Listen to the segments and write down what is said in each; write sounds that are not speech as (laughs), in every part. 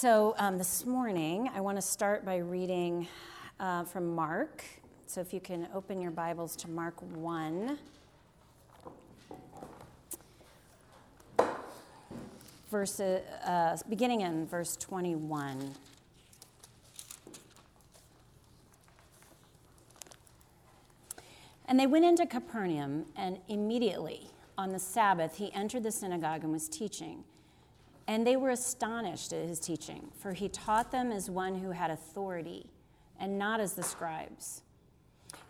So, um, this morning, I want to start by reading uh, from Mark. So, if you can open your Bibles to Mark 1. Verse, uh, beginning in verse 21. And they went into Capernaum, and immediately on the Sabbath he entered the synagogue and was teaching. And they were astonished at his teaching, for he taught them as one who had authority, and not as the scribes.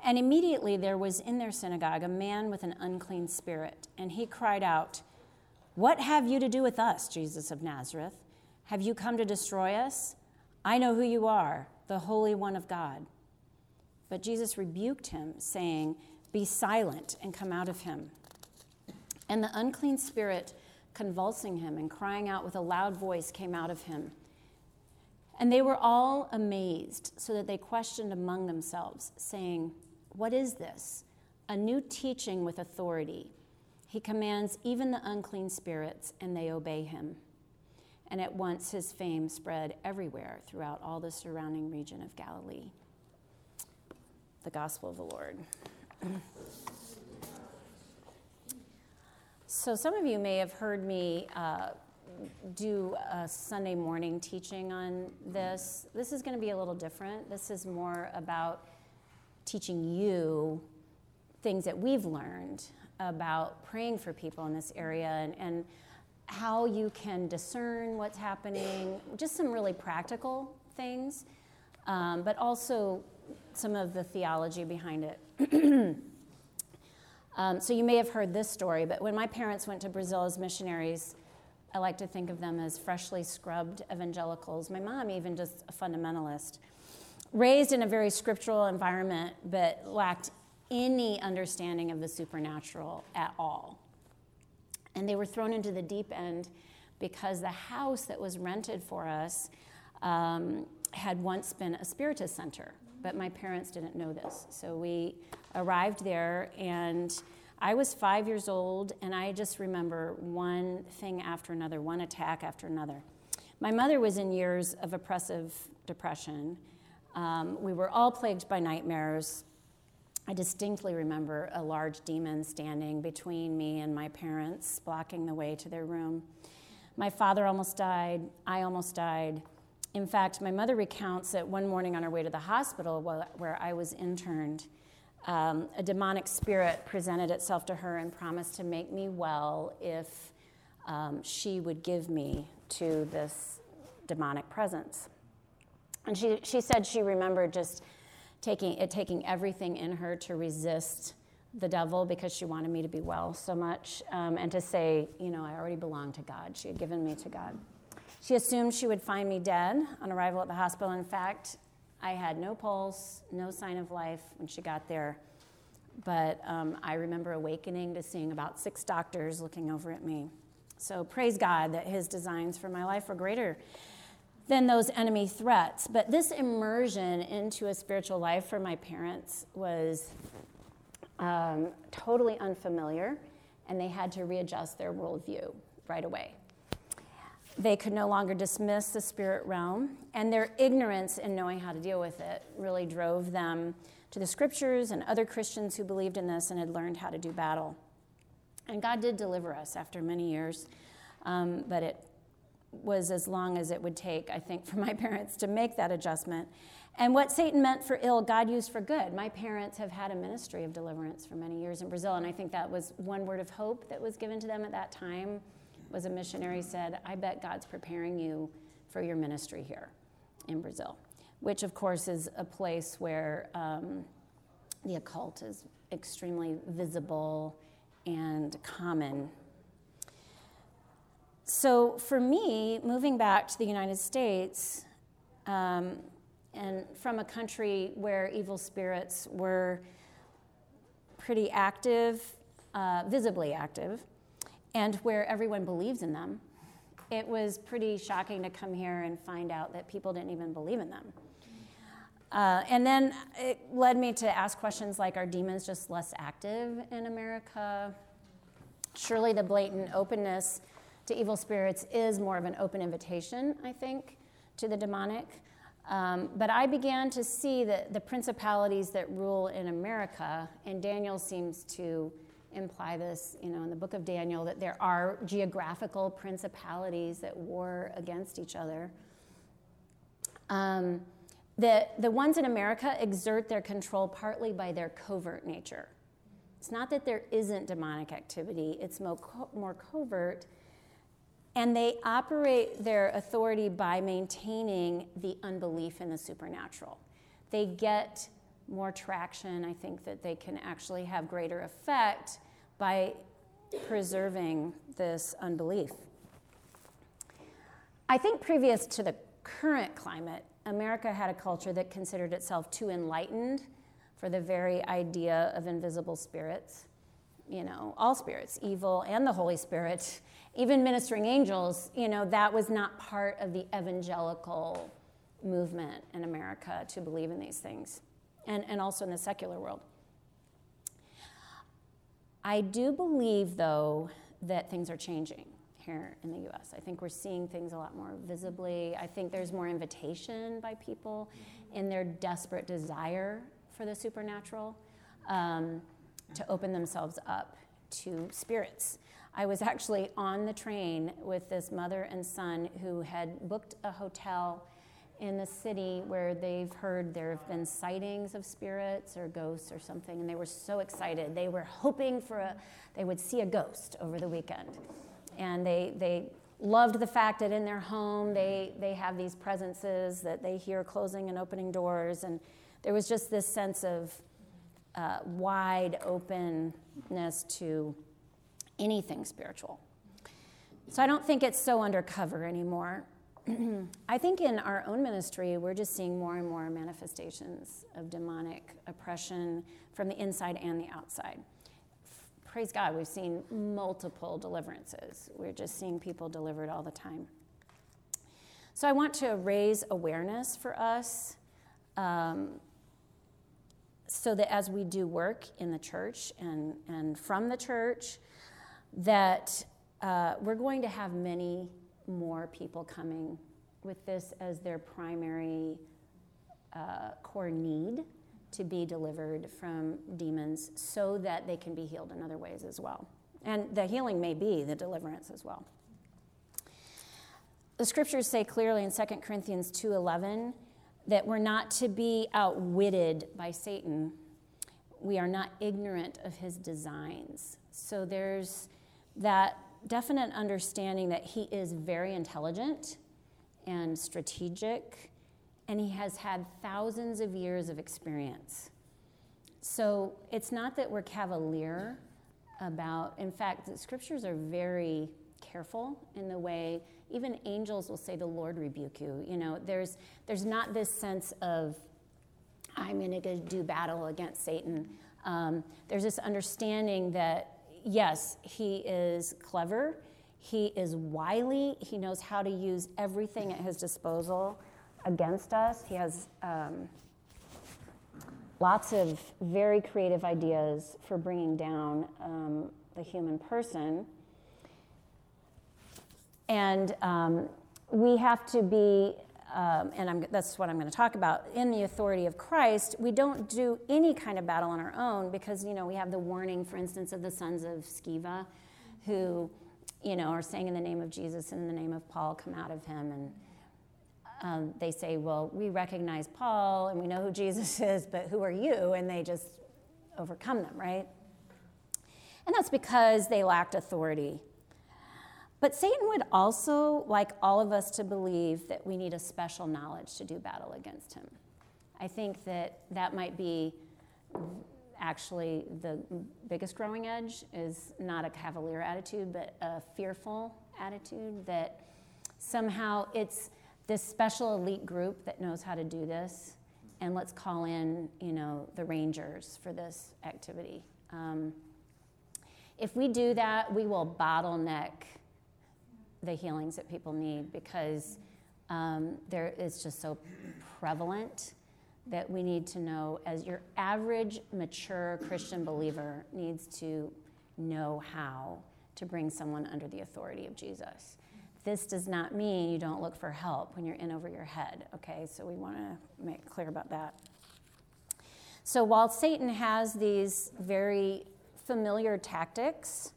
And immediately there was in their synagogue a man with an unclean spirit, and he cried out, What have you to do with us, Jesus of Nazareth? Have you come to destroy us? I know who you are, the Holy One of God. But Jesus rebuked him, saying, Be silent and come out of him. And the unclean spirit, convulsing him and crying out with a loud voice, came out of him. And they were all amazed, so that they questioned among themselves, saying, What is this? A new teaching with authority. He commands even the unclean spirits, and they obey him. And at once his fame spread everywhere throughout all the surrounding region of Galilee. The Gospel of the Lord. (clears throat) So, some of you may have heard me uh, do a Sunday morning teaching on this. This is going to be a little different. This is more about teaching you things that we've learned about praying for people in this area and, and how you can discern what's happening, just some really practical things, um, but also some of the theology behind it. (clears throat) Um, so you may have heard this story, but when my parents went to Brazil as missionaries, I like to think of them as freshly scrubbed evangelicals. My mom, even just a fundamentalist, raised in a very scriptural environment, but lacked any understanding of the supernatural at all. And they were thrown into the deep end because the house that was rented for us um, had once been a spiritist center, but my parents didn't know this. So we arrived there, and I was five years old, and I just remember one thing after another, one attack after another. My mother was in years of oppressive depression. Um, we were all plagued by nightmares. I distinctly remember a large demon standing between me and my parents, blocking the way to their room. My father almost died. I almost died. In fact, my mother recounts that one morning on her way to the hospital where I was interned, um, a demonic spirit presented itself to her and promised to make me well if um, she would give me to this demonic presence. And she, she said she remembered just taking it taking everything in her to resist the devil because she wanted me to be well so much um, and to say, you know, I already belong to God. She had given me to God. She assumed she would find me dead on arrival at the hospital. In fact, I had no pulse, no sign of life when she got there. But um, I remember awakening to seeing about six doctors looking over at me. So praise God that his designs for my life were greater than those enemy threats. But this immersion into a spiritual life for my parents was um, totally unfamiliar, and they had to readjust their worldview right away. They could no longer dismiss the spirit realm, and their ignorance in knowing how to deal with it really drove them to the scriptures and other Christians who believed in this and had learned how to do battle. And God did deliver us after many years, um, but it was as long as it would take, I think, (laughs) for my parents to make that adjustment. And what Satan meant for ill, God used for good. My parents have had a ministry of deliverance for many years in Brazil, and I think that was one word of hope that was given to them at that time was a missionary said, I bet God's preparing you for your ministry here in Brazil, which of course is a place where um, the occult is extremely visible and common. So for me, moving back to the United States, um, and from a country where evil spirits were pretty active, uh, visibly active, and where everyone believes in them, it was pretty shocking to come here and find out that people didn't even believe in them. Uh, and then it led me to ask questions like Are demons just less active in America? Surely the blatant openness to evil spirits is more of an open invitation, I think, to the demonic. Um, but I began to see that the principalities that rule in America, and Daniel seems to imply this, you know, in the book of Daniel, that there are geographical principalities that war against each other. Um, the, the ones in America exert their control partly by their covert nature. It's not that there isn't demonic activity, it's more, co- more covert. And they operate their authority by maintaining the unbelief in the supernatural. They get more traction. I think that they can actually have greater effect by preserving this unbelief. I think previous to the current climate, America had a culture that considered itself too enlightened for the very idea of invisible spirits. You know, all spirits, evil and the Holy Spirit, even ministering angels, you know, that was not part of the evangelical movement in America to believe in these things, and, and also in the secular world. I do believe, though, that things are changing here in the US. I think we're seeing things a lot more visibly. I think there's more invitation by people in their desperate desire for the supernatural um, to open themselves up to spirits. I was actually on the train with this mother and son who had booked a hotel in the city where they've heard there have been sightings of spirits or ghosts or something, and they were so excited. They were hoping for a, they would see a ghost over the weekend. And they, they loved the fact that in their home they, they have these presences that they hear closing and opening doors. And there was just this sense of uh, wide openness to anything spiritual. So I don't think it's so undercover anymore. I think in our own ministry, we're just seeing more and more manifestations of demonic oppression from the inside and the outside. Praise God, we've seen multiple deliverances. We're just seeing people delivered all the time. So I want to raise awareness for us um, so that as we do work in the church and, and from the church, that uh, we're going to have many more people coming with this as their primary uh, core need to be delivered from demons so that they can be healed in other ways as well. And the healing may be the deliverance as well. The scriptures say clearly in 2 Corinthians 2:11 that we're not to be outwitted by Satan. We are not ignorant of his designs. So there's that definite understanding that he is very intelligent and strategic, and he has had thousands of years of experience. So it's not that we're cavalier about, in fact, the scriptures are very careful in the way even angels will say the lord rebuke you you know there's there's not this sense of i'm going to do battle against satan um, there's this understanding that yes, he is clever, he is wily, he knows how to use everything at his disposal against us. He has um, lots of very creative ideas for bringing down um, the human person. And um, we have to be um, and I'm, that's what I'm going to talk about, in the authority of Christ, we don't do any kind of battle on our own because, you know, we have the warning, for instance, of the sons of Sceva who, you know, are saying in the name of Jesus in the name of Paul, come out of him. And um, they say, well, we recognize Paul and we know who Jesus (laughs) is, but who are you? And they just overcome them, right? And that's because they lacked authority. But Satan would also like all of us to believe that we need a special knowledge to do battle against him. I think that that might be actually the biggest growing edge is not a cavalier attitude, but a fearful attitude that somehow it's this special elite group that knows how to do this, and let's call in, you know, the rangers for this activity. Um, if we do that, we will bottleneck the healings that people need because um, there is just so prevalent that we need to know as your average mature Christian believer needs to know how to bring someone under the authority of Jesus. this does not mean you don't look for help when you're in over your head, okay? So we want to make clear about that. So while Satan has these very familiar tactics,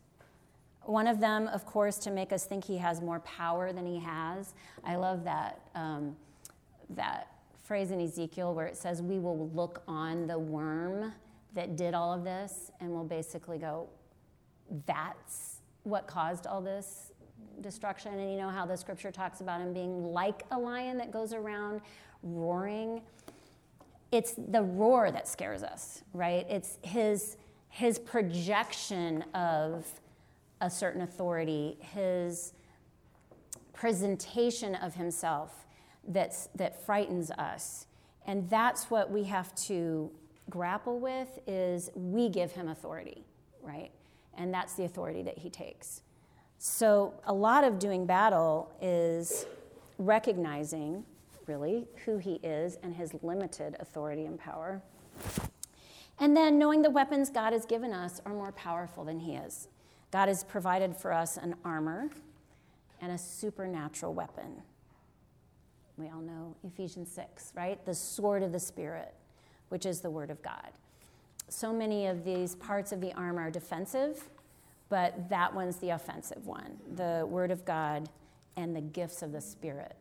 one of them, of course, to make us think he has more power than he has. I love that, um, that phrase in Ezekiel where it says, We will look on the worm that did all of this, and we'll basically go, That's what caused all this destruction. And you know how the scripture talks about him being like a lion that goes around roaring? It's the roar that scares us, right? It's his, his projection of a certain authority, his presentation of himself that's, that frightens us. And that's what we have to grapple with is we give him authority, right? And that's the authority that he takes. So a lot of doing battle is recognizing really who he is and his limited authority and power. And then knowing the weapons God has given us are more powerful than he is. God has provided for us an armor and a supernatural weapon. We all know Ephesians 6, right? The sword of the Spirit, which is the Word of God. So many of these parts of the armor are defensive, but that one's the offensive one the Word of God and the gifts of the Spirit.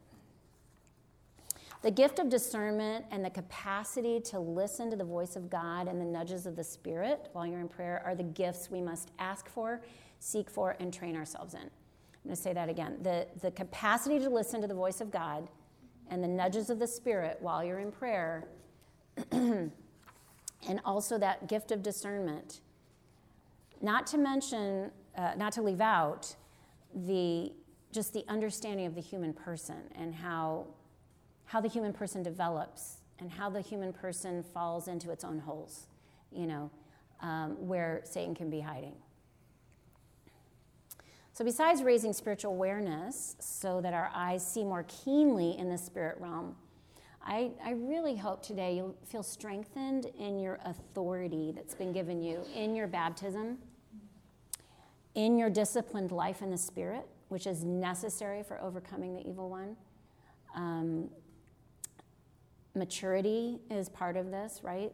The gift of discernment and the capacity to listen to the voice of God and the nudges of the Spirit while you're in prayer are the gifts we must ask for, seek for, and train ourselves in. I'm going to say that again. The, the capacity to listen to the voice of God and the nudges of the Spirit while you're in prayer, (clears throat) and also that gift of discernment. Not to mention, uh, not to leave out the just the understanding of the human person and how how the human person develops and how the human person falls into its own holes, you know, um, where Satan can be hiding. So, besides raising spiritual awareness so that our eyes see more keenly in the spirit realm, I, I really hope today you'll feel strengthened in your authority that's been given you in your baptism, in your disciplined life in the spirit, which is necessary for overcoming the evil one. Um, Maturity is part of this, right?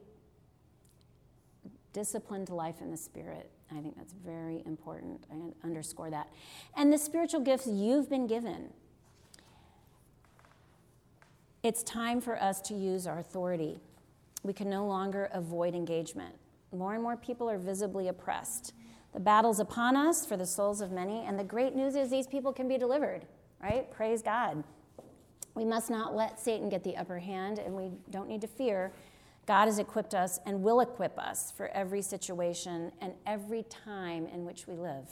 Disciplined life in the Spirit. I think that's very important. I underscore that. And the spiritual gifts you've been given. It's time for us to use our authority. We can no longer avoid engagement. More and more people are visibly oppressed. The battle's upon us for the souls of many, and the great news is these people can be delivered, right? Praise God. We must not let Satan get the upper hand, and we don't need to fear. God has equipped us and will equip us for every situation and every time in which we live.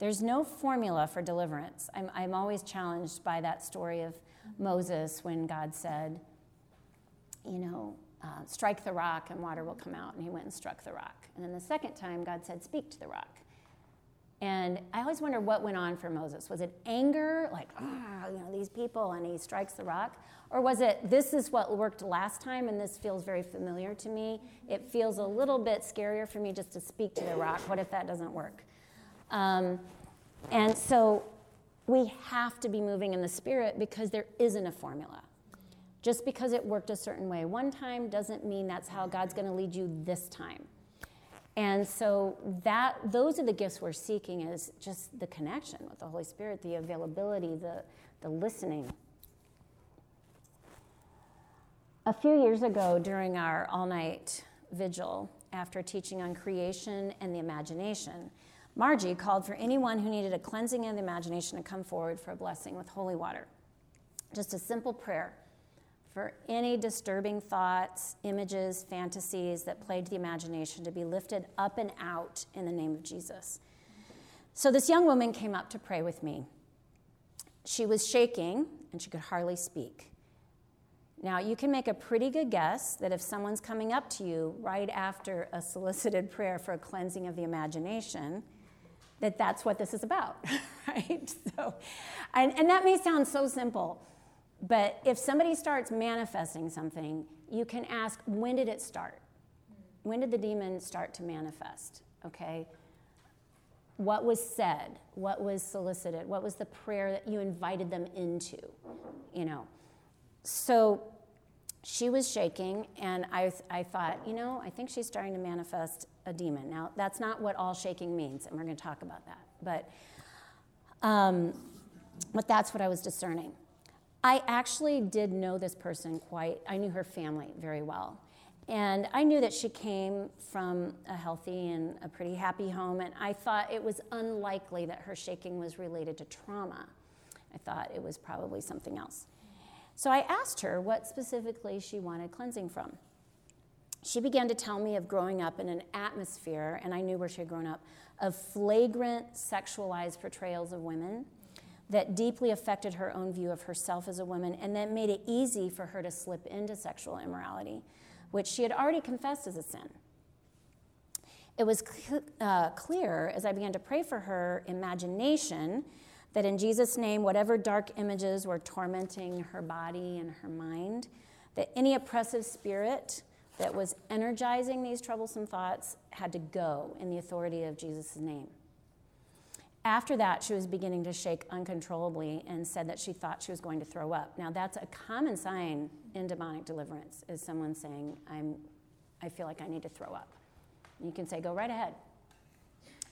There's no formula for deliverance. I'm, I'm always challenged by that story of Moses when God said, you know, uh, strike the rock and water will come out. And he went and struck the rock. And then the second time, God said, speak to the rock. And I always wonder what went on for Moses. Was it anger, like, ah, you know, these people, and he strikes the rock? Or was it, this is what worked last time, and this feels very familiar to me? It feels a little bit scarier for me just to speak to the rock. What if that doesn't work? Um, and so we have to be moving in the spirit because there isn't a formula. Just because it worked a certain way one time doesn't mean that's how God's going to lead you this time. And so that those are the gifts we're seeking is just the connection with the Holy Spirit, the availability, the, the listening. A few years ago, during our all night vigil, after teaching on creation and the imagination, Margie called for anyone who needed a cleansing of the imagination to come forward for a blessing with holy water. Just a simple prayer for any disturbing thoughts, images, fantasies that plagued the imagination to be lifted up and out in the name of Jesus. So this young woman came up to pray with me. She was shaking and she could hardly speak. Now, you can make a pretty good guess that if someone's coming up to you right after a solicited (laughs) prayer for a cleansing of the imagination, that that's what this is about, (laughs) right? So, and, and that may sound so simple, but if somebody starts manifesting something, you can ask, when did it start? When did the demon start to manifest? Okay? what was said, what was solicited, what was the prayer that you invited them into, you know. So she was shaking, and I, I thought, you know, I think she's starting to manifest a demon. Now, that's not what all shaking means, and we're going to talk about that. But, um, but that's what I was discerning. I actually did know this person quite, I knew her family very well. And I knew that she came from a healthy and a pretty happy home, and I thought it was unlikely that her shaking was related to trauma. I thought it was probably something else. So I asked her what specifically she wanted cleansing from. She began to tell me of growing up in an atmosphere, and I knew where she had grown up, of flagrant sexualized portrayals of women that deeply affected her own view of herself as a woman and that made it easy for her to slip into sexual immorality, which she had already confessed as a sin. It was cl- uh, clear as I began to pray for her imagination that in Jesus' name, whatever dark images were tormenting her body and her mind, that any oppressive spirit that was energizing these troublesome thoughts had to go in the authority of Jesus' name. After that, she was beginning to shake uncontrollably and said that she thought she was going to throw up. Now, that's a common sign in demonic deliverance, is someone saying, I'm, I feel like I need to throw up. And you can say, go right ahead.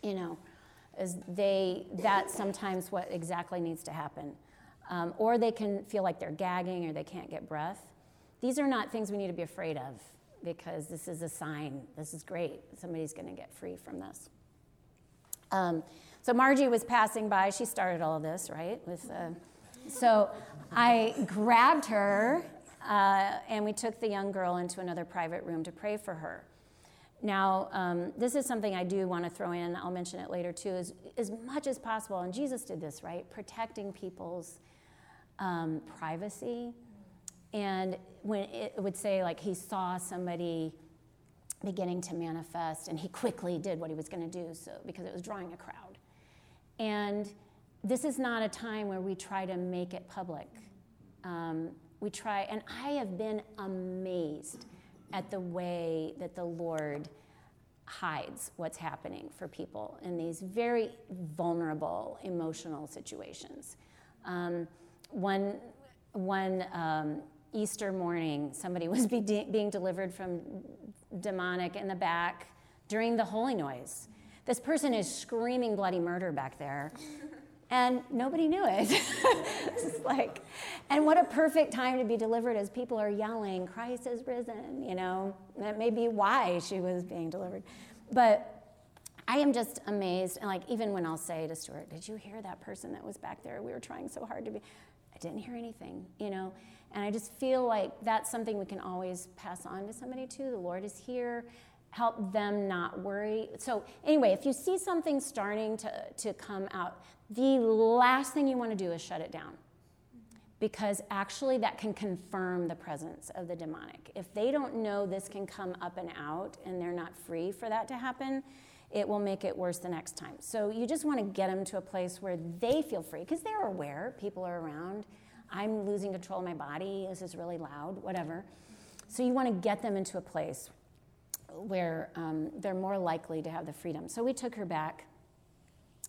You know, is they, that's sometimes what exactly needs to happen. Um, or they can feel like they're gagging or they can't get breath. These are not things we need to be afraid of because this is a sign. This is great. Somebody's going to get free from this. Um, so Margie was passing by. She started all this, right? With, uh, so I grabbed her uh, and we took the young girl into another private room to pray for her. Now, um, this is something I do want to throw in. I'll mention it later too. Is as much as possible, and Jesus did this, right? Protecting people's um, privacy. And when it would say like he saw somebody beginning to manifest, and he quickly did what he was going to do, so because it was drawing a crowd. And this is not a time where we try to make it public. Um, we try, and I have been amazed at the way that the Lord hides what's happening for people in these very vulnerable emotional situations. Um, one one um, Easter morning, somebody (laughs) was be de- being delivered from demonic in the back during the holy noise. This person is screaming bloody murder back there and nobody knew it. (laughs) it's like, and what a perfect time to be delivered as people are yelling, Christ is risen, you know. That may be why she was being delivered. But I am just amazed. And like, even when I'll say to Stuart, Did you hear that person that was back there? We were trying so hard to be. I didn't hear anything, you know. And I just feel like that's something we can always pass on to somebody too. The Lord is here help them not worry. So, anyway, if you see something starting to, to come out, the last thing you want to do is shut it down because actually that can confirm the presence of the demonic. If they don't know this can come up and out and they're not free for that to happen, it will make it worse the next time. So you just want to get them to a place where they feel free because they're aware, people are around. I'm losing control of my body, this is really loud, whatever. So you want to get them into a place where um, they're more likely to have the freedom. So we took her back.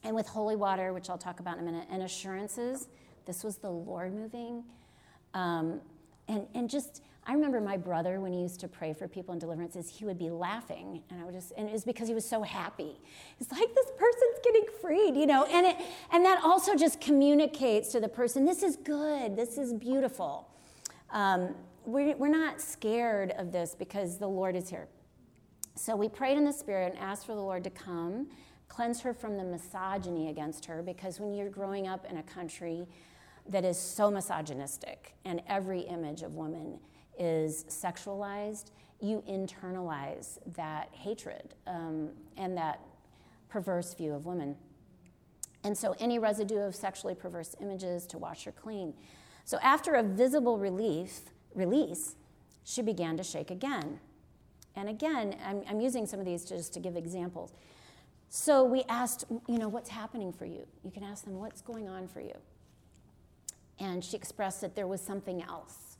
And with holy water, which I'll talk about in a minute, and assurances, this was the Lord moving. Um, and, and just, I remember my brother when he used to pray for people in deliverances, he would be laughing. And I would just, and it was because he was so happy. He's like, this person's getting freed, you know? And, it, and that also just communicates to the person, this is good, this is beautiful. Um, we're, we're not scared of this because the Lord is here. So we prayed in the Spirit and asked for the Lord to come, cleanse her from the misogyny against her, because when you're growing up in a country that is so misogynistic and every image of woman is sexualized, you internalize that hatred um, and that perverse view of women. And so, any residue of sexually perverse images to wash her clean. So, after a visible relief, release, she began to shake again. And again, I'm, I'm using some of these just to give examples. So we asked, you know, what's happening for you? You can ask them, what's going on for you? And she expressed that there was something else.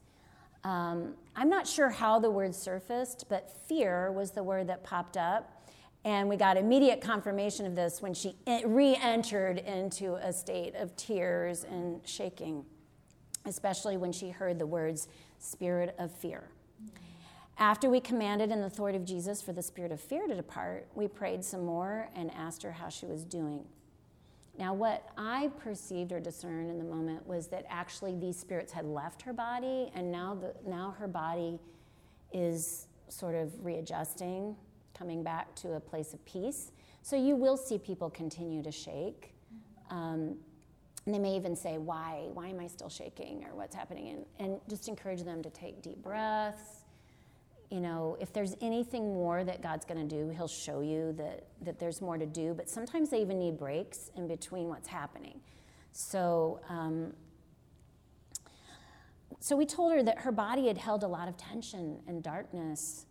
Um, I'm not sure how the word surfaced, but fear was the word that popped up. And we got immediate confirmation of this when she re entered into a state of tears and shaking, especially when she heard the words, spirit of fear. After we commanded in the authority of Jesus for the spirit of fear to depart, we prayed some more and asked her how she was doing. Now, what I perceived or discerned in the moment was that actually these spirits had left her body, and now, the, now her body is sort of readjusting, coming back to a place of peace. So you will see people continue to shake. Um, and they may even say, Why? Why am I still shaking? Or what's happening? And, and just encourage them to take deep breaths you know, if there's anything more that God's going to do, He'll show you that, that there's more to do. But sometimes they even need breaks in between what's happening. So, um, so we told her that her body had held a lot of tension and darkness,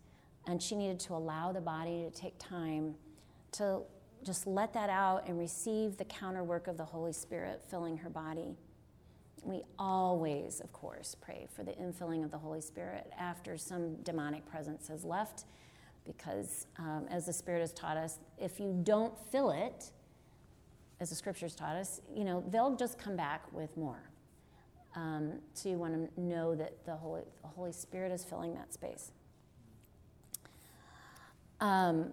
and she needed to allow the body to take time to just let that out and receive the counter work of the Holy Spirit filling her body. We always, of course, pray for the infilling of the Holy Spirit after some demonic presence has left, because um, as the Spirit has taught us, if you don't fill it, as the scriptures taught us, you know, they'll just come back with more. Um, so you want to know that the Holy, the Holy Spirit is filling that space. Um,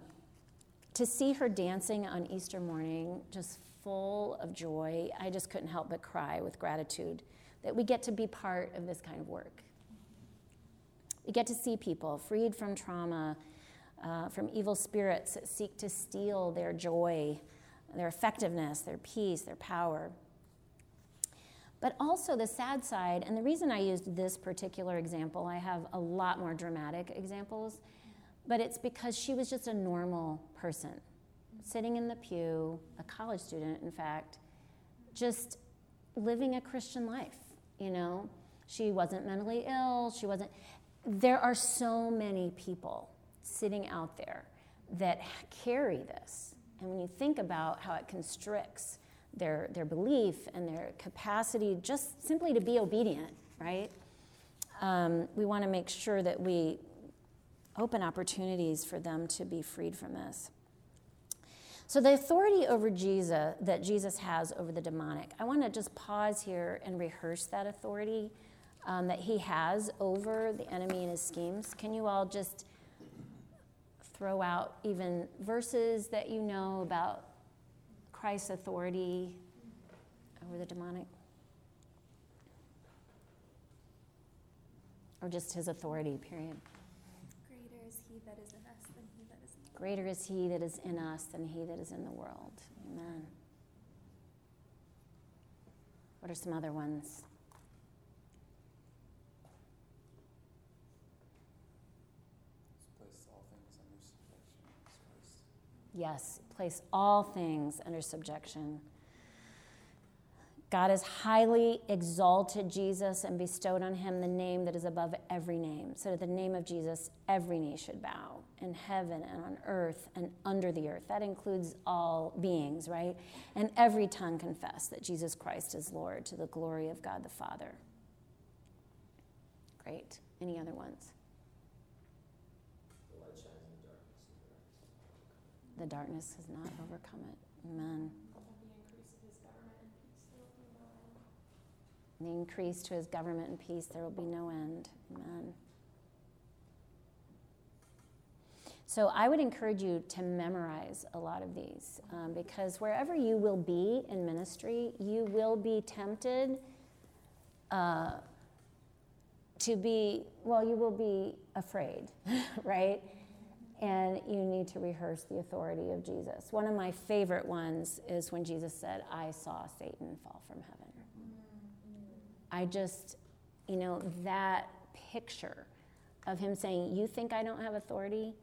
to see her dancing on Easter morning, just full of joy. I just couldn't help but cry with gratitude that we get to be part of this kind of work. We get to see people freed from trauma, uh, from evil spirits that seek to steal their joy, their effectiveness, their peace, their power. But also the sad side, and the reason I used this particular example, I have a lot more dramatic examples, but it's because she was just a normal person sitting in the pew, a college student, in fact, just living a Christian life, you know? She wasn't mentally ill, she wasn't. There are so many people sitting out there that carry this. And when you think about how it constricts their, their belief and their capacity just simply to be obedient, right? Um, we want to make sure that we open opportunities for them to be freed from this. So, the authority over Jesus that Jesus has over the demonic, I want to just pause here and rehearse that authority um, that he has over the enemy and his schemes. Can you all just throw out even verses that you know about Christ's authority over the demonic? Or just his authority, period? Greater is he that is in us than he that is in the world. Amen. What are some other ones? Yes, place all things under subjection. God has highly exalted Jesus and bestowed on him the name that is above every name. So, that the name of Jesus, every knee should bow in heaven and on earth and under the earth. That includes all beings, right? And every tongue confess that Jesus Christ is Lord to the glory of God the Father. Great. Any other ones? The light shines in the darkness. The darkness has not overcome it. Amen. The increase to his government and peace, there will be no end. Amen. So I would encourage you to memorize a lot of these um, because wherever you will be in ministry, you will be tempted uh, to be, well, you will be afraid, (laughs) right? And you need to rehearse the authority of Jesus. One of my favorite ones is when Jesus said, I saw Satan fall from heaven. I just, you know, that picture of him saying, You think I don't have authority?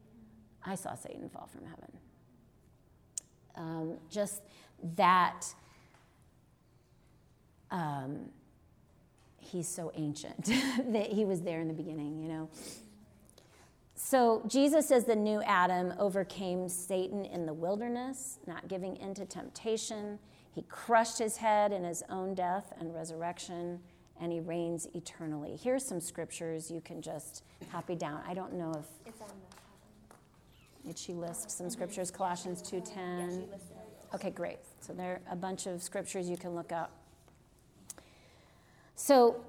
I saw Satan fall from heaven. Um, just that um, he's so ancient (laughs) that he was there in the beginning, you know. So Jesus, as the new Adam, overcame Satan in the wilderness, not giving in to temptation. He crushed his head in his own death and resurrection and he reigns eternally. Here's some scriptures you can just copy down. I don't know if. It's on the Did she list some scriptures? Colossians 2:10. Okay, great. So there are a bunch of scriptures you can look up. So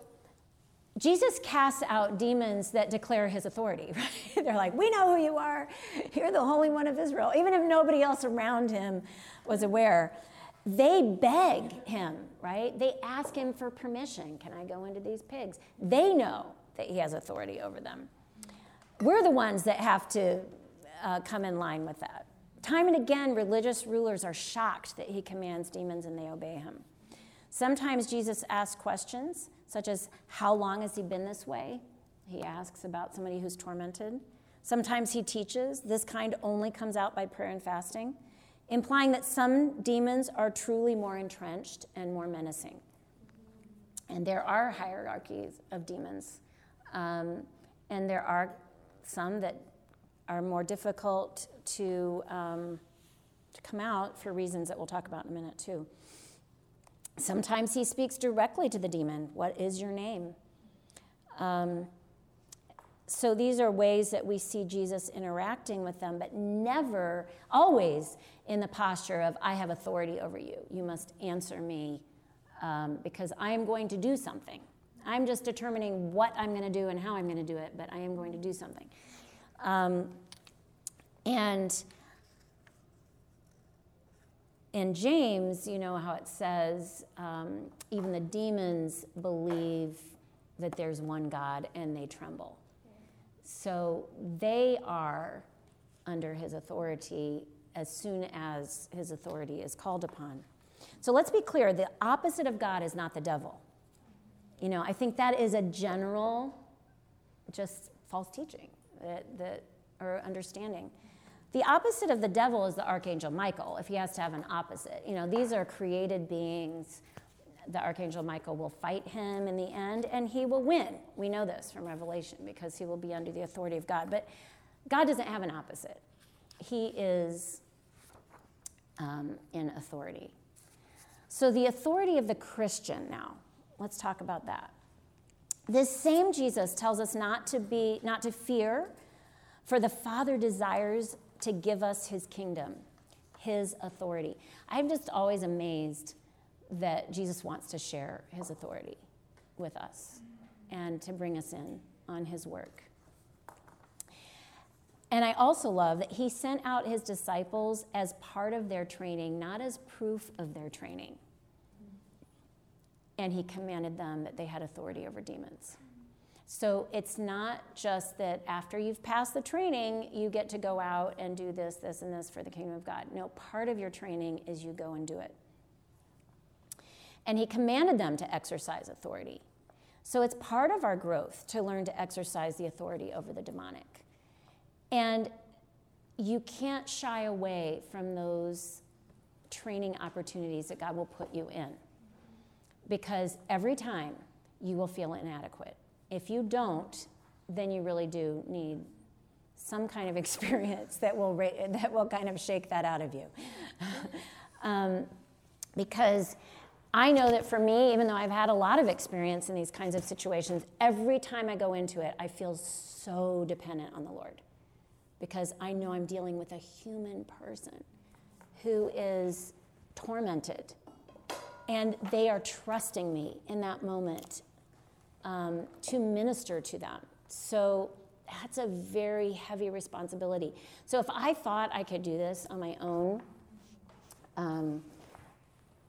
Jesus casts out demons that declare his authority, (laughs) right? They're like, We know who you are. You're the Holy One of Israel. Even if nobody else around him was aware, they beg him, right? They ask him for permission. Can I go into these pigs? They know that he has authority over them. We're the ones that have to uh, come in line with that. Time and again, religious rulers are shocked that he commands demons and they obey him. Sometimes Jesus asks questions, such as, How long has he been this way? He asks about somebody who's tormented. Sometimes he teaches, This kind only comes out by prayer and fasting, implying that some demons are truly more entrenched and more menacing. And there are hierarchies of demons. Um, and there are some that are more difficult to, um, to come out for reasons that we'll talk about in a minute, too. Sometimes he speaks directly to the demon What is your name? Um, so these are ways that we see Jesus interacting with them, but never, always in the posture of, I have authority over you. You must answer me um, because I am going to do something. I'm just determining what I'm going to do and how I'm going to do it, but I am going to do something. Um, and in James, you know how it says, um, even the demons believe that there's one God and they tremble. So they are under his authority as soon as his authority is called upon. So let's be clear the opposite of God is not the devil. You know, I think that is a general, just false teaching that, that or understanding. The opposite of the devil is the archangel Michael, if he has to have an opposite. You know, these are created beings. The archangel Michael will fight him in the end, and he will win. We know this from Revelation because he will be under the authority of God. But God doesn't have an opposite, he is um, in authority. So, the authority of the Christian now, let's talk about that. This same Jesus tells us not to be, not to fear, for the Father desires to give us his kingdom, his authority. I'm just always amazed that Jesus wants to share his authority with us and to bring us in on his work. And I also love that he sent out his disciples as part of their training, not as proof of their training. And he commanded them that they had authority over demons. So it's not just that after you've passed the training, you get to go out and do this, this, and this for the kingdom of God. No, part of your training is you go and do it. And he commanded them to exercise authority. So it's part of our growth to learn to exercise the authority over the demonic. And you can't shy away from those training opportunities that God will put you in. Because every time you will feel inadequate if you don't, then you really do need some kind of (laughs) experience that will, that will kind of shake that out of you. (laughs) um, because I know that for me, even though I've had a lot of experience in these kinds of situations, every time I go into it, I feel so dependent on the Lord. Because I know I'm dealing with a human person who is tormented. And they are trusting me in that moment um, to minister to them. So that's a very heavy responsibility. So if I thought I could do this on my own, um,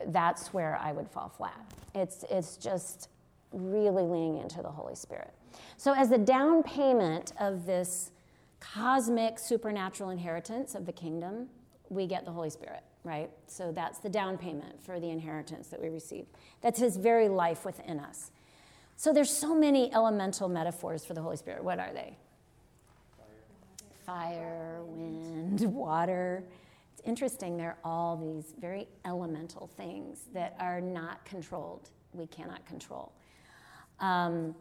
that's where I would fall flat. It's, it's just really leaning into the Holy Spirit. So, as the down payment of this cosmic supernatural inheritance of the kingdom, we get the Holy Spirit, right? So, that's the down payment for the inheritance that we receive. That's His very life within us. So there's so many elemental metaphors for the Holy Spirit. What are they? Fire, wind, water. It's interesting, they're all these very elemental things that are not controlled. We cannot control. Um,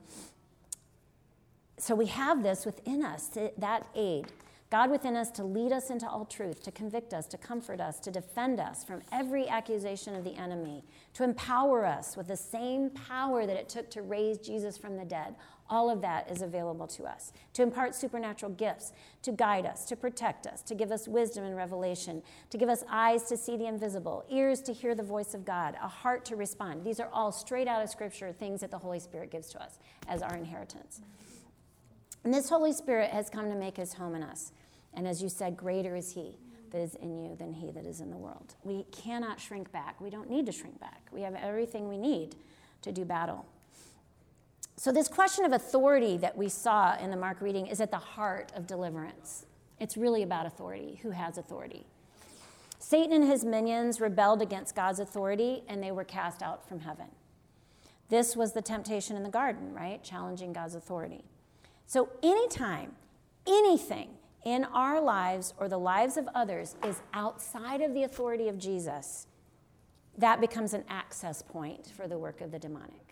so we have this within us, that aid. God within us to lead us into all truth, to convict us, to comfort us, to defend us from every accusation of the enemy, to empower us with the same power that it took to raise Jesus from the dead. All of that is available to us. To impart supernatural gifts, to guide us, to protect us, to give us wisdom and revelation, to give us eyes to see the invisible, ears to hear the voice of God, a heart to respond. These are all straight out of Scripture things that the Holy Spirit gives to us as our inheritance. And this Holy Spirit has come to make his home in us. And as you said, greater is he that is in you than he that is in the world. We cannot shrink back. We don't need to shrink back. We have everything we need to do battle. So, this question of authority that we saw in the Mark reading is at the heart of deliverance. It's really about authority. Who has authority? Satan and his minions rebelled against God's authority and they were cast out from heaven. This was the temptation in the garden, right? Challenging God's authority. So, anytime anything in our lives or the lives of others is outside of the authority of Jesus, that becomes an access point for the work of the demonic.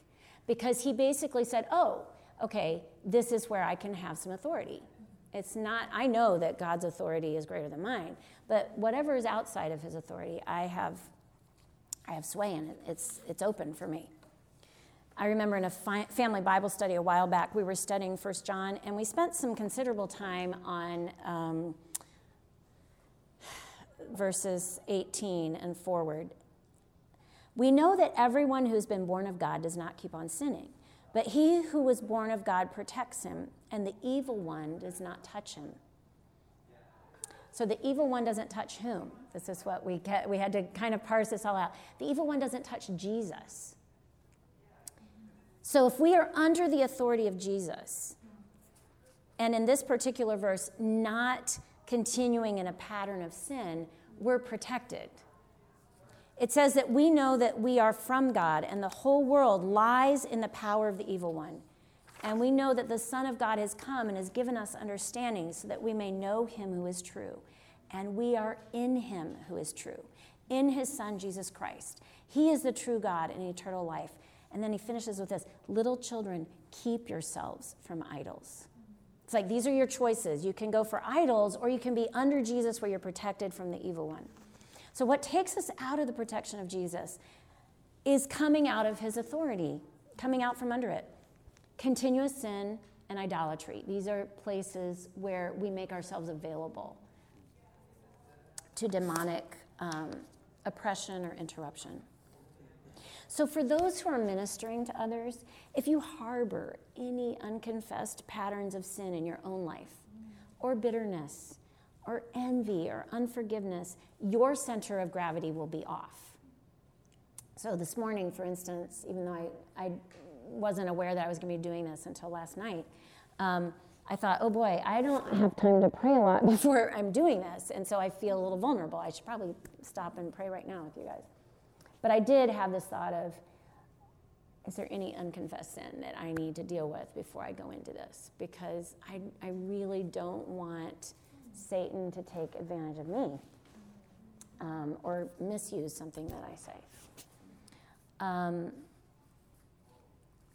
Because he basically said, Oh, okay, this is where I can have some authority. It's not, I know that God's authority is greater than mine, but whatever is outside of his authority, I have, I have sway in it. It's, it's open for me. I remember in a fi- family Bible study a while back, we were studying First John, and we spent some considerable time on um, verses 18 and forward. We know that everyone who's been born of God does not keep on sinning, but he who was born of God protects him, and the evil one does not touch him. So the evil one doesn't touch whom? This is what we get. We had to kind of parse this all out. The evil one doesn't touch Jesus. So if we are under the authority of Jesus, and in this particular verse, not continuing in a pattern of sin, we're protected. It says that we know that we are from God, and the whole world lies in the power of the evil one. And we know that the Son of God has come and has given us understanding so that we may know him who is true. And we are in him who is true, in his Son, Jesus Christ. He is the true God and eternal life. And then he finishes with this Little children, keep yourselves from idols. It's like these are your choices. You can go for idols, or you can be under Jesus where you're protected from the evil one. So, what takes us out of the protection of Jesus is coming out of his authority, coming out from under it. Continuous sin and idolatry. These are places where we make ourselves available to demonic um, oppression or interruption. So, for those who are ministering to others, if you harbor any unconfessed patterns of sin in your own life, or bitterness, or envy, or unforgiveness, your center of gravity will be off. So, this morning, for instance, even though I, I wasn't aware that I was going to be doing this until last night, um, I thought, oh boy, I don't have time to pray a lot (laughs) before I'm doing this. And so I feel a little vulnerable. I should probably stop and pray right now with you guys. But I did have this thought of is there any unconfessed sin that I need to deal with before I go into this? Because I, I really don't want Satan to take advantage of me um, or misuse something that I say. Um,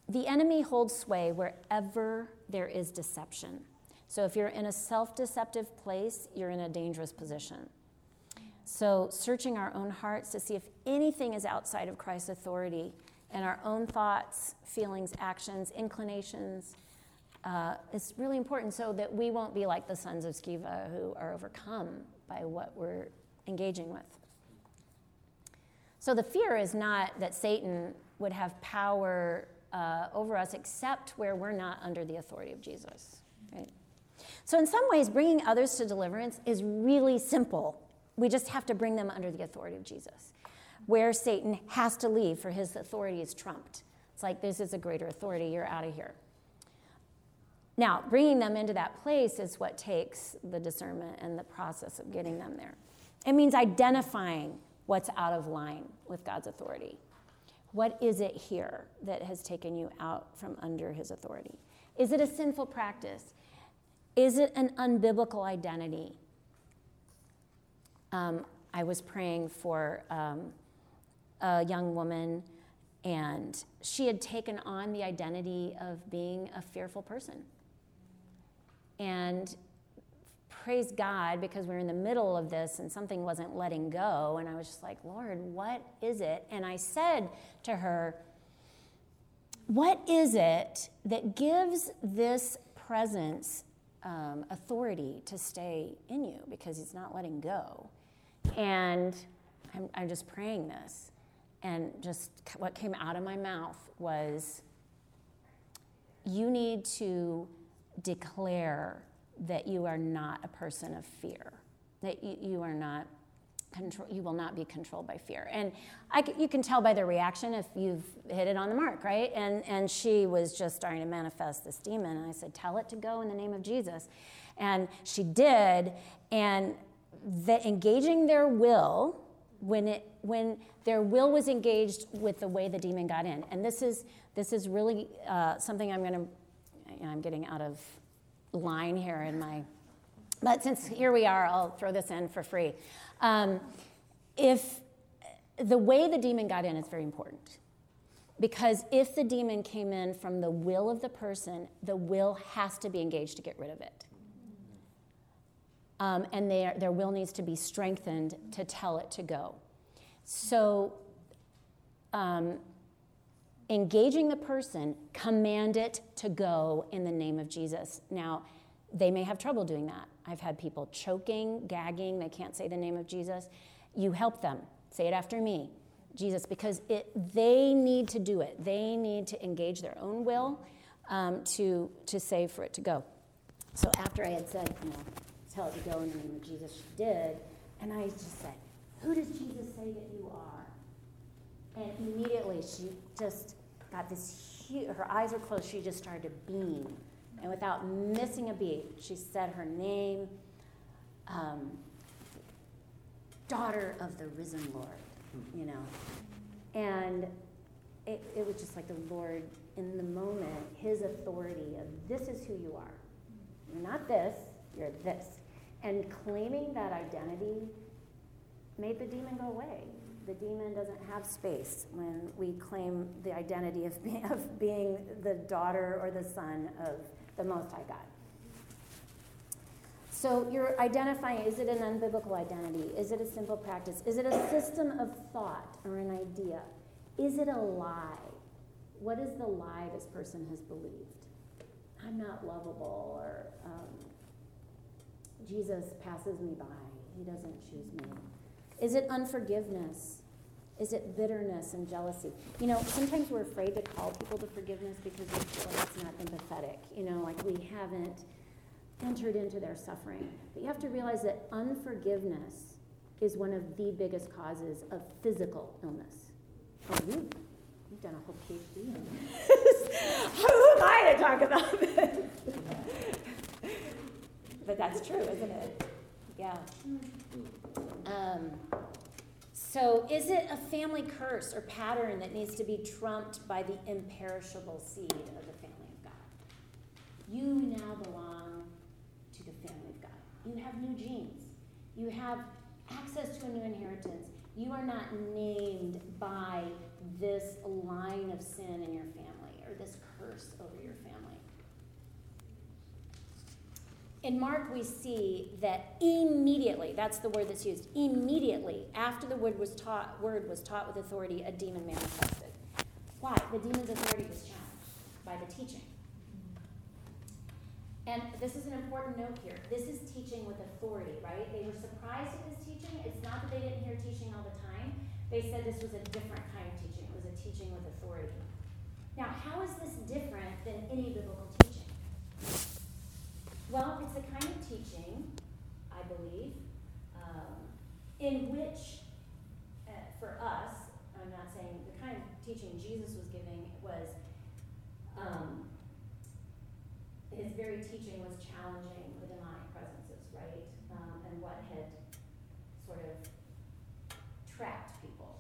the enemy holds sway wherever there is deception. So if you're in a self deceptive place, you're in a dangerous position. So, searching our own hearts to see if anything is outside of Christ's authority and our own thoughts, feelings, actions, inclinations uh, really important so that we won't be like the sons of Sceva who are overcome by what we're engaging with. So, the fear is not that Satan would have power uh, over us except where we're not under the authority of Jesus. Right? So, in some ways, bringing others to deliverance is really simple we just have to bring them under the authority of Jesus. Where Satan has to leave for his authority is trumped. It's like, this is a greater authority, you're out of here. Now, bringing them into that place is what takes the discernment and the process of getting them there. It means identifying what's out of line with God's authority. What is it here that has taken you out from under his authority? Is it a sinful practice? Is it an unbiblical identity? um, I was praying for um, a young woman, and she had taken on the identity of being a fearful person. And praise God because we were in the middle of this and something wasn't letting go. And I was just like, Lord, what is it? And I said to her, What is it that gives this presence um, authority to stay in you? Because it's not letting go. And I'm, I'm just praying this. And just what came out of my mouth was, You need to declare that you are not a person of fear, that you, are not control, you will not be controlled by fear. And I, you can tell by their reaction if you've hit it on the mark, right? And, and she was just starting to manifest this demon. And I said, Tell it to go in the name of Jesus. And she did. And the, engaging their will, when, it, when their will was engaged with the way the demon got in. And this is, this is really uh, something I'm going to, you know, I'm getting out of line here in my, but since here we are, I'll throw this in for free. Um, if the way the demon got in is very important. Because if the demon came in from the will of the person, the will has to be engaged to get rid of it. Um, and their, their will needs to be strengthened to tell it to go. So, um, engaging the person, command it to go in the name of Jesus. Now, they may have trouble doing that. I've had people choking, gagging, they can't say the name of Jesus. You help them. Say it after me. Jesus, because it, they need to do it. They need to engage their own will um, to, to say for it to go. So after I had said, you know, tell it to go in the name of Jesus, she did. And I just said, Who does Jesus say that you are? And immediately she just got this huge, her eyes were closed. She just started to beam. And without missing a beat, she said her name, um, daughter of the risen Lord, you know. And it, it was just like the Lord, in the moment, his authority of this is who you are. You're not this, you're this. And claiming that identity made the demon go away the demon doesn't have space when we claim the identity of, be, (laughs) of being the daughter or the son of the Most High God. So you're identifying is it an unbiblical identity? Is it a simple practice? Is it a system of thought or an idea? Is it a lie? What is the lie this person has believed? I'm not lovable, or um, Jesus passes me by, he doesn't choose me. Is it unforgiveness? Is it bitterness and jealousy? You know, sometimes we're afraid to call people to forgiveness because we feel like it's not empathetic. You know, like we haven't entered into their suffering. But you have to realize that unforgiveness is one of the biggest causes of physical illness. Oh, you, you've done a whole PhD on this. (laughs) Who am I to talk about this? (laughs) but that's true, isn't it? Yeah. Um, so, is it a family curse or pattern that needs to be trumped by the imperishable seed of the family of God? You now belong to the family of God. You have new genes, you have access to a new inheritance. You are not named by this line of sin in your family or this curse over your family. In Mark, we see that immediately, that's the word that's used, immediately after the word was taught, word was taught with authority, a demon manifested. Why? The demon's authority was challenged by the teaching. And this is an important note here. This is teaching with authority, right? They were surprised at this teaching. It's not that they didn't hear teaching all the time. They said this was a different kind of teaching. It was a teaching with authority. Now, how is this different than any biblical teaching? Well, it's the kind of teaching, I believe, um, in which, uh, for us, I'm not saying the kind of teaching Jesus was giving was, um, his very teaching was challenging the demonic presences, right? Um, and what had sort of trapped people.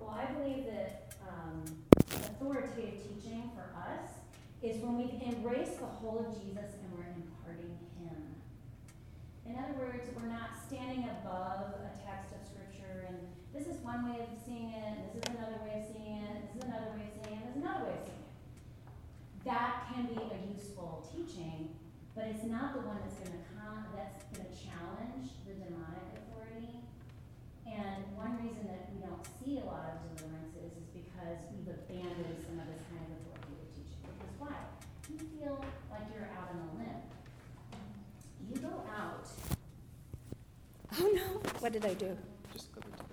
Well, I believe that um, authoritative teaching for us is when we embrace the whole of Jesus and we're imparting Him. In other words, we're not standing above a text of Scripture and this is one way of seeing it, this is another way of seeing it, this is another way of seeing it, this is another way of seeing it. That can be a useful teaching, but it's not the one that's going to con- that's going to challenge the demonic authority. And one reason that we don't see a lot of deliverances is because we've abandoned some of this kind of authoritative teaching. Because why? You feel like you're out on a limb. You go out. Oh no! What did I do? Just go to the, um,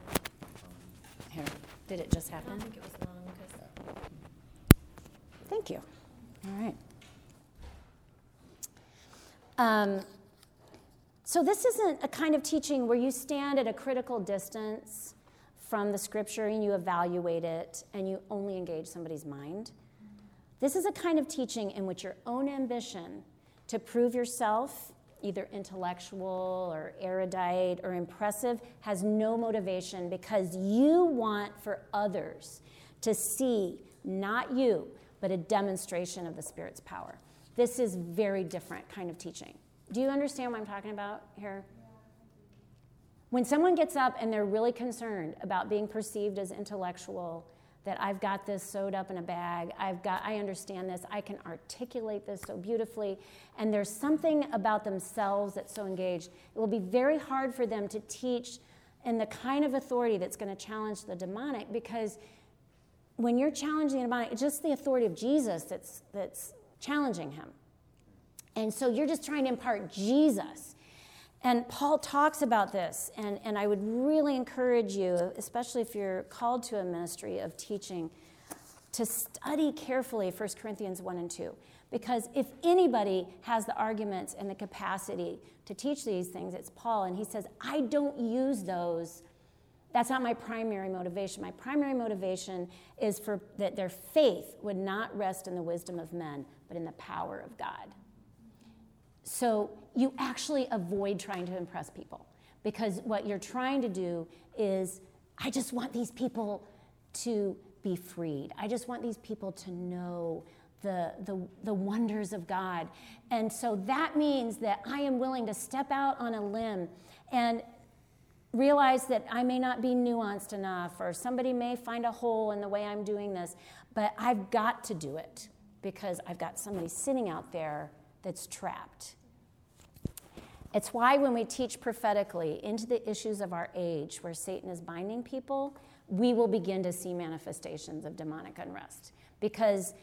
Here, did it just I happen? don't think it was long because Thank you. All right. Um, so, this isn't a kind of teaching where you stand at a critical distance from the scripture and you evaluate it and you only engage somebody's mind. This is a kind of teaching in which your own ambition to prove yourself, either intellectual or erudite or impressive, has no motivation because you want for others to see not you, but a demonstration of the Spirit's power. This is very different kind of teaching. Do you understand what I'm talking about here? When someone gets up and they're really concerned about being perceived as intellectual, that I've got this sewed up in a bag, I've got I understand this, I can articulate this so beautifully, and there's something about themselves that's so engaged, it will be very hard for them to teach in the kind of authority that's going to challenge the demonic because when you're challenging the demonic, it's just the authority of Jesus that's that's challenging him. And so you're just trying to impart Jesus. And Paul talks about this, and, and I would really encourage you, especially if you're called to a ministry of teaching, to study carefully 1 Corinthians 1 and 2. Because if anybody has the arguments and the capacity to teach these things, it's Paul. And he says, I don't use those. That's not my primary motivation. My primary motivation is for that their faith would not rest in the wisdom of men, but in the power of God. So you actually avoid trying to impress people because what you're trying to do is, I just want these people to be freed. I just want these people to know the, the, the wonders of God. And so that means that I am willing to step out on a limb and realize that I may not be nuanced enough, or somebody may find a hole in the way I'm doing this, but I've got to do it because I've got somebody sitting out there that's trapped. It's why when we teach prophetically into the issues of our age, where Satan is binding people, we will begin to see manifestations of demonic unrest because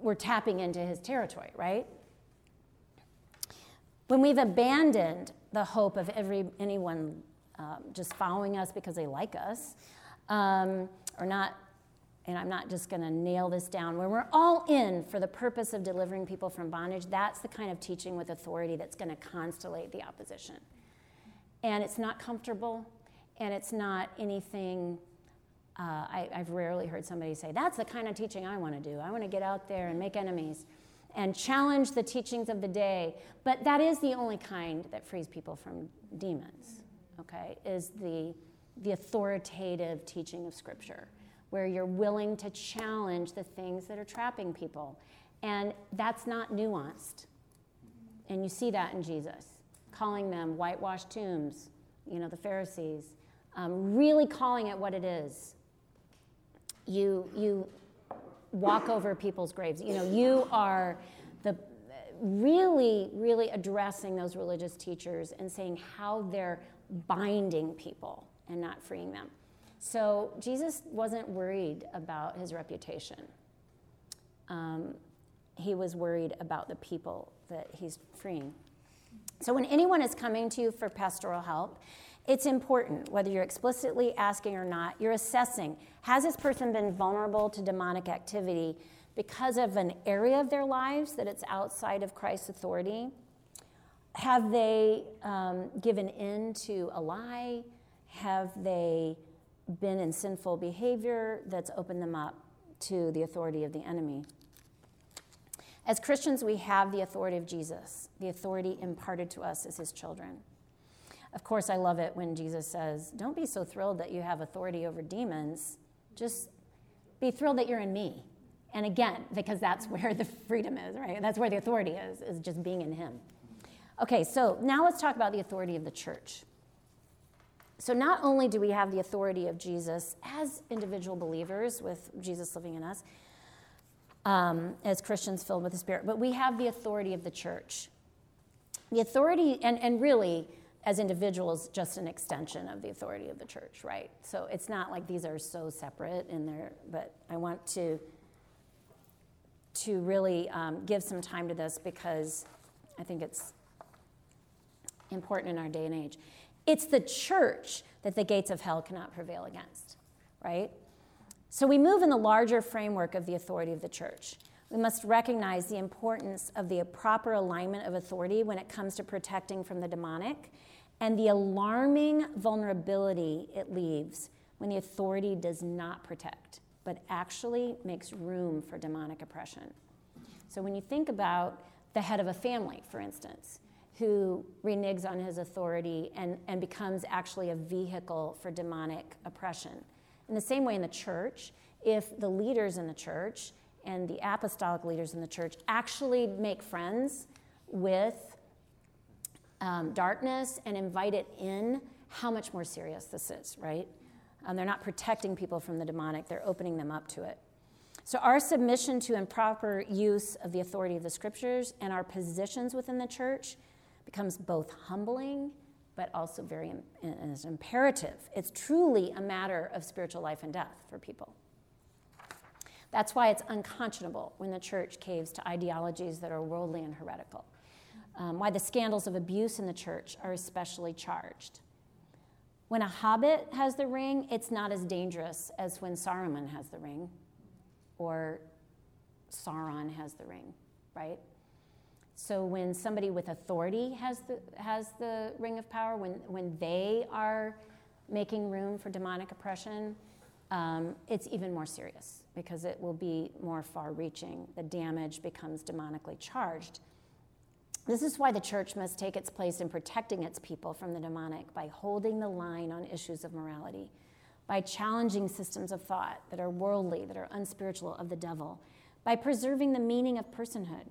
we're tapping into his territory, right? When we've abandoned the hope of every, anyone um, just following us because they like us, um, or not and I'm not just going to nail this down, when we're all in for the purpose of delivering people from bondage, that's the kind of teaching with authority that's going to constellate the opposition. And it's not comfortable, and it's not anything. Uh, I, I've rarely heard somebody say, That's the kind of teaching I want to do. I want to get out there and make enemies and challenge the teachings of the day. But that is the only kind that frees people from demons, okay, is the, the authoritative teaching of Scripture where you're willing to challenge the things that are trapping people. And that's not nuanced. And you see that in Jesus, calling them whitewashed tombs, you know, the Pharisees, um, really calling it what it is. You, you walk over people's graves. You know, you are the really, really addressing those religious teachers and saying how they're binding people and not freeing them. So Jesus wasn't worried about his reputation. Um, he was worried about the people that he's freeing. So when anyone is coming to you for pastoral help, it's important, whether you're explicitly asking or not, you're assessing has this person been vulnerable to demonic activity because of an area of their lives that it's outside of Christ's authority? Have they um, given in to a lie? Have they been in sinful behavior that's opened them up to the authority of the enemy. As Christians, we have the authority of Jesus, the authority imparted to us as his children. Of course, I love it when Jesus says, Don't be so thrilled that you have authority over demons. Just be thrilled that you're in me. And again, because that's where the freedom is, right? That's where the authority is, is just being in him. Okay, so now let's talk about the authority of the church. So, not only do we have the authority of Jesus as individual believers with Jesus living in us, um, as Christians filled with the Spirit, but we have the authority of the church. The authority, and, and really, as individuals, just an extension of the authority of the church, right? So it's not like these are so separate in there, but I want to to really um, give some time to this because I think it's important in our day and age. It's the church that the gates of hell cannot prevail against, right? So we move in the larger framework of the authority of the church. We must recognize the importance of the proper alignment of authority when it comes to protecting from the demonic and the alarming vulnerability it leaves when the authority does not protect, but actually makes room for demonic oppression. So when you think about the head of a family, for instance, who reneges on his authority and, and becomes actually a vehicle for demonic oppression. In the same way, in the church, if the leaders in the church and the apostolic leaders in the church actually make friends with um, darkness and invite it in, how much more serious this is, right? Um, they're not protecting people from the demonic, they're opening them up to it. So, our submission to improper use of the authority of the scriptures and our positions within the church becomes both humbling but also very is imperative. It's truly a matter of spiritual life and death for people. That's why it's unconscionable when the church caves to ideologies that are worldly and heretical. Um, why the scandals of abuse in the church are especially charged. When a hobbit has the ring, it's not as dangerous as when Saruman has the ring or Sauron has the ring, right? So when somebody with authority has the, has the ring of power, when, when they are making room for demonic oppression, um, it's even more serious because it will be more far reaching. The damage becomes demonically charged. This is why the church must take its place in protecting its people from the demonic by holding the line on issues of morality, by challenging systems of thought that are worldly, that are unspiritual, of the devil, by preserving the meaning of personhood.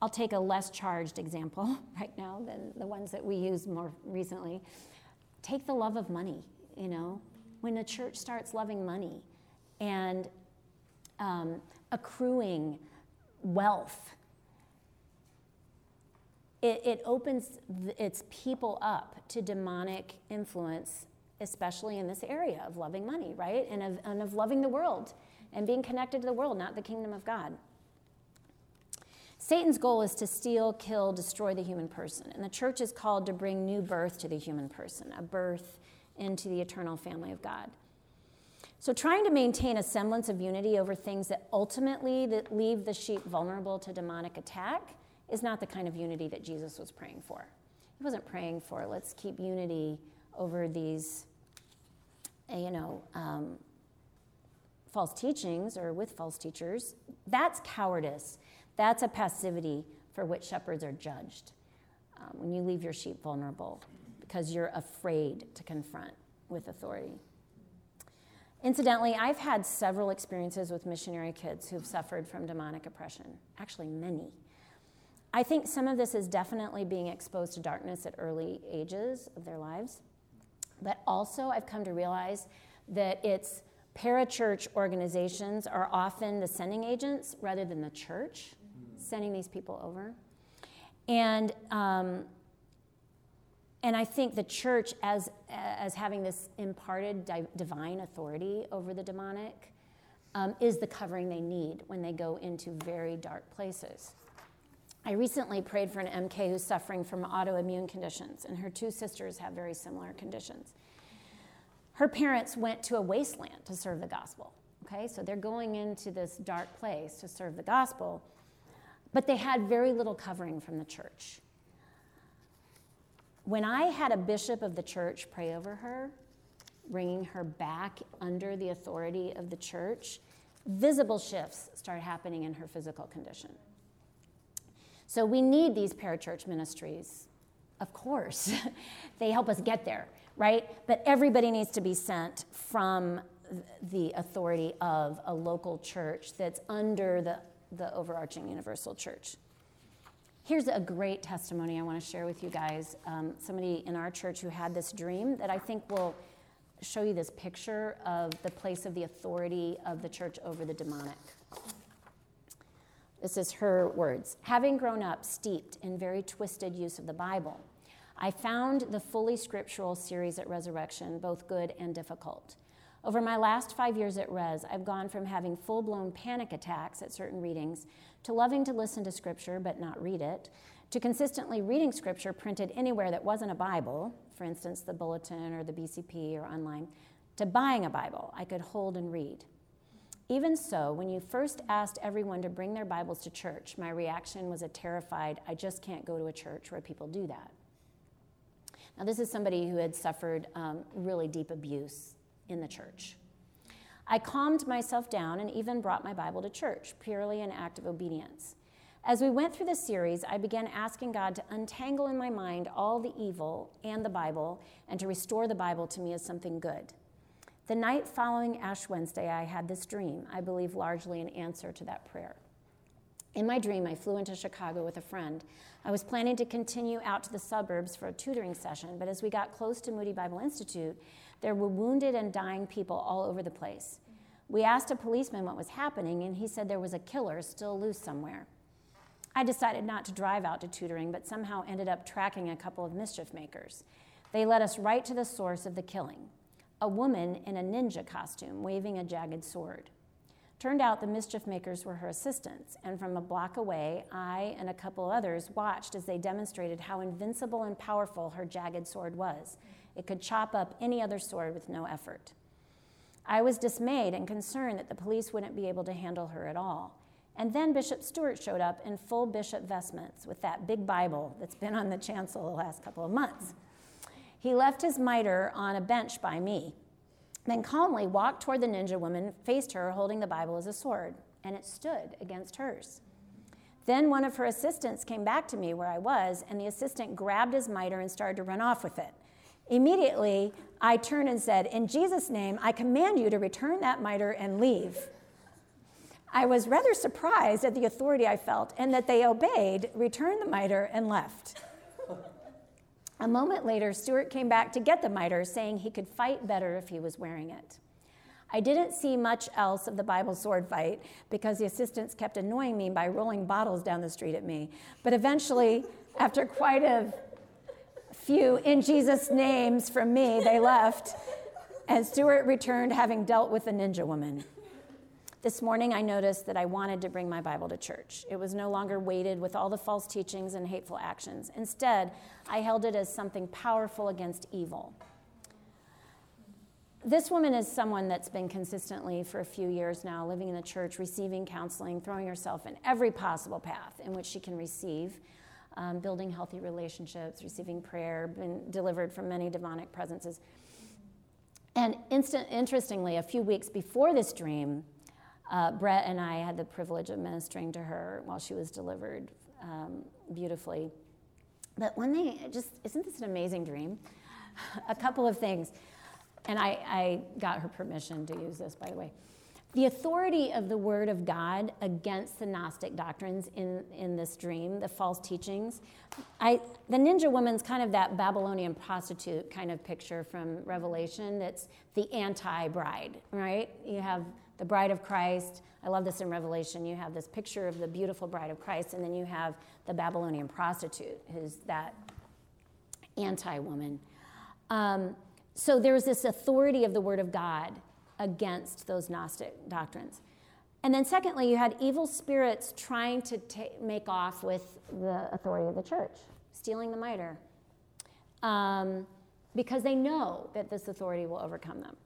I'll take a less charged example (laughs) right now than the ones that we use more recently. Take the love of money, you know, when a church starts loving money and um, accruing wealth, it, it opens its people up to demonic influence, especially in this area of loving money, right? And of, and of loving the world and being connected to the world, not the kingdom of God. Satan's goal is to steal, kill, destroy the human person. And the church is called to bring new birth to the human person, a birth into the eternal family of God. So, trying to maintain a semblance of unity over things that ultimately that leave the sheep vulnerable to demonic attack is not the kind of unity that Jesus was praying for. He wasn't praying for let's keep unity over these, eh, you know, um, false teachings or with false teachers. That's cowardice. That's a passivity for which shepherds are judged. Um, when you leave your sheep vulnerable because you're afraid to confront with authority. Incidentally, I've had several experiences with missionary kids who've suffered from demonic oppression, actually, many. I think some of this is definitely being exposed to darkness at early ages of their lives. But also, I've come to realize that it's parachurch organizations are often the sending agents rather than the church sending these people over. And um, and I think the church, as, as having this imparted di- divine authority over the demonic, um, is the covering they need when they go into very dark places. I recently prayed for an MK who's suffering from autoimmune conditions, and her two sisters have very similar conditions. Her parents went to a wasteland to serve the gospel. Okay, so they're going into this dark place to serve the gospel, but they had very little covering from the church. When I had a bishop of the church pray over her, bringing her back under the authority of the church, visible shifts start happening in her physical condition. So we need these parachurch ministries, of course. (laughs) they help us get there, right? But everybody needs to be sent from the authority of a local church that's under the, the overarching universal church. Here's a great testimony I want to share with you guys. Um, somebody in our church who had this dream that I think will show you this picture of the place of the authority of the church over the demonic. This is her words. Having grown up steeped in very twisted use of the Bible, I found the fully scriptural series at Resurrection both good and difficult. Over my last five years at Res, I've gone from having full blown panic attacks at certain readings to loving to listen to scripture but not read it, to consistently reading scripture printed anywhere that wasn't a Bible, for instance, the bulletin or the BCP or online, to buying a Bible I could hold and read. Even so, when you first asked everyone to bring their Bibles to church, my reaction was a terrified, I just can't go to a church where people do that. Now, this is somebody who had suffered um, really deep abuse in the church. I calmed myself down and even brought my Bible to church, purely an act of obedience. As we went through this series, I began asking God to untangle in my mind all the evil and the Bible and to restore the Bible to me as something good. The night following Ash Wednesday, I had this dream, I believe largely an answer to that prayer. In my dream, I flew into Chicago with a friend. I was planning to continue out to the suburbs for a tutoring session, but as we got close to Moody Bible Institute, there were wounded and dying people all over the place. We asked a policeman what was happening, and he said there was a killer still loose somewhere. I decided not to drive out to tutoring, but somehow ended up tracking a couple of mischief makers. They led us right to the source of the killing a woman in a ninja costume waving a jagged sword. Turned out the mischief makers were her assistants, and from a block away, I and a couple others watched as they demonstrated how invincible and powerful her jagged sword was. It could chop up any other sword with no effort. I was dismayed and concerned that the police wouldn't be able to handle her at all. And then Bishop Stewart showed up in full bishop vestments with that big Bible that's been on the chancel the last couple of months. He left his mitre on a bench by me, then calmly walked toward the ninja woman, faced her holding the Bible as a sword, and it stood against hers. Then one of her assistants came back to me where I was, and the assistant grabbed his mitre and started to run off with it. Immediately, I turned and said, In Jesus' name, I command you to return that mitre and leave. I was rather surprised at the authority I felt and that they obeyed, returned the mitre, and left. A moment later, Stewart came back to get the mitre, saying he could fight better if he was wearing it. I didn't see much else of the Bible sword fight because the assistants kept annoying me by rolling bottles down the street at me. But eventually, after quite a few in Jesus' names from me, they (laughs) left, and Stewart returned having dealt with the ninja woman. This morning, I noticed that I wanted to bring my Bible to church. It was no longer weighted with all the false teachings and hateful actions. Instead, I held it as something powerful against evil. This woman is someone that's been consistently for a few years now living in the church, receiving counseling, throwing herself in every possible path in which she can receive um, building healthy relationships, receiving prayer, been delivered from many demonic presences. And instant, interestingly, a few weeks before this dream, uh, Brett and I had the privilege of ministering to her while she was delivered um, beautifully. But when they just, isn't this an amazing dream? (laughs) a couple of things. And I, I got her permission to use this, by the way the authority of the Word of God against the Gnostic doctrines in, in this dream, the false teachings. I, the ninja woman's kind of that Babylonian prostitute kind of picture from Revelation that's the anti bride, right? You have the bride of Christ. I love this in Revelation. You have this picture of the beautiful bride of Christ, and then you have the Babylonian prostitute, who's that anti woman. Um, so there's this authority of the Word of God against those Gnostic doctrines. And then, secondly, you had evil spirits trying to ta- make off with the authority of the church, stealing the mitre, um, because they know that this authority will overcome them.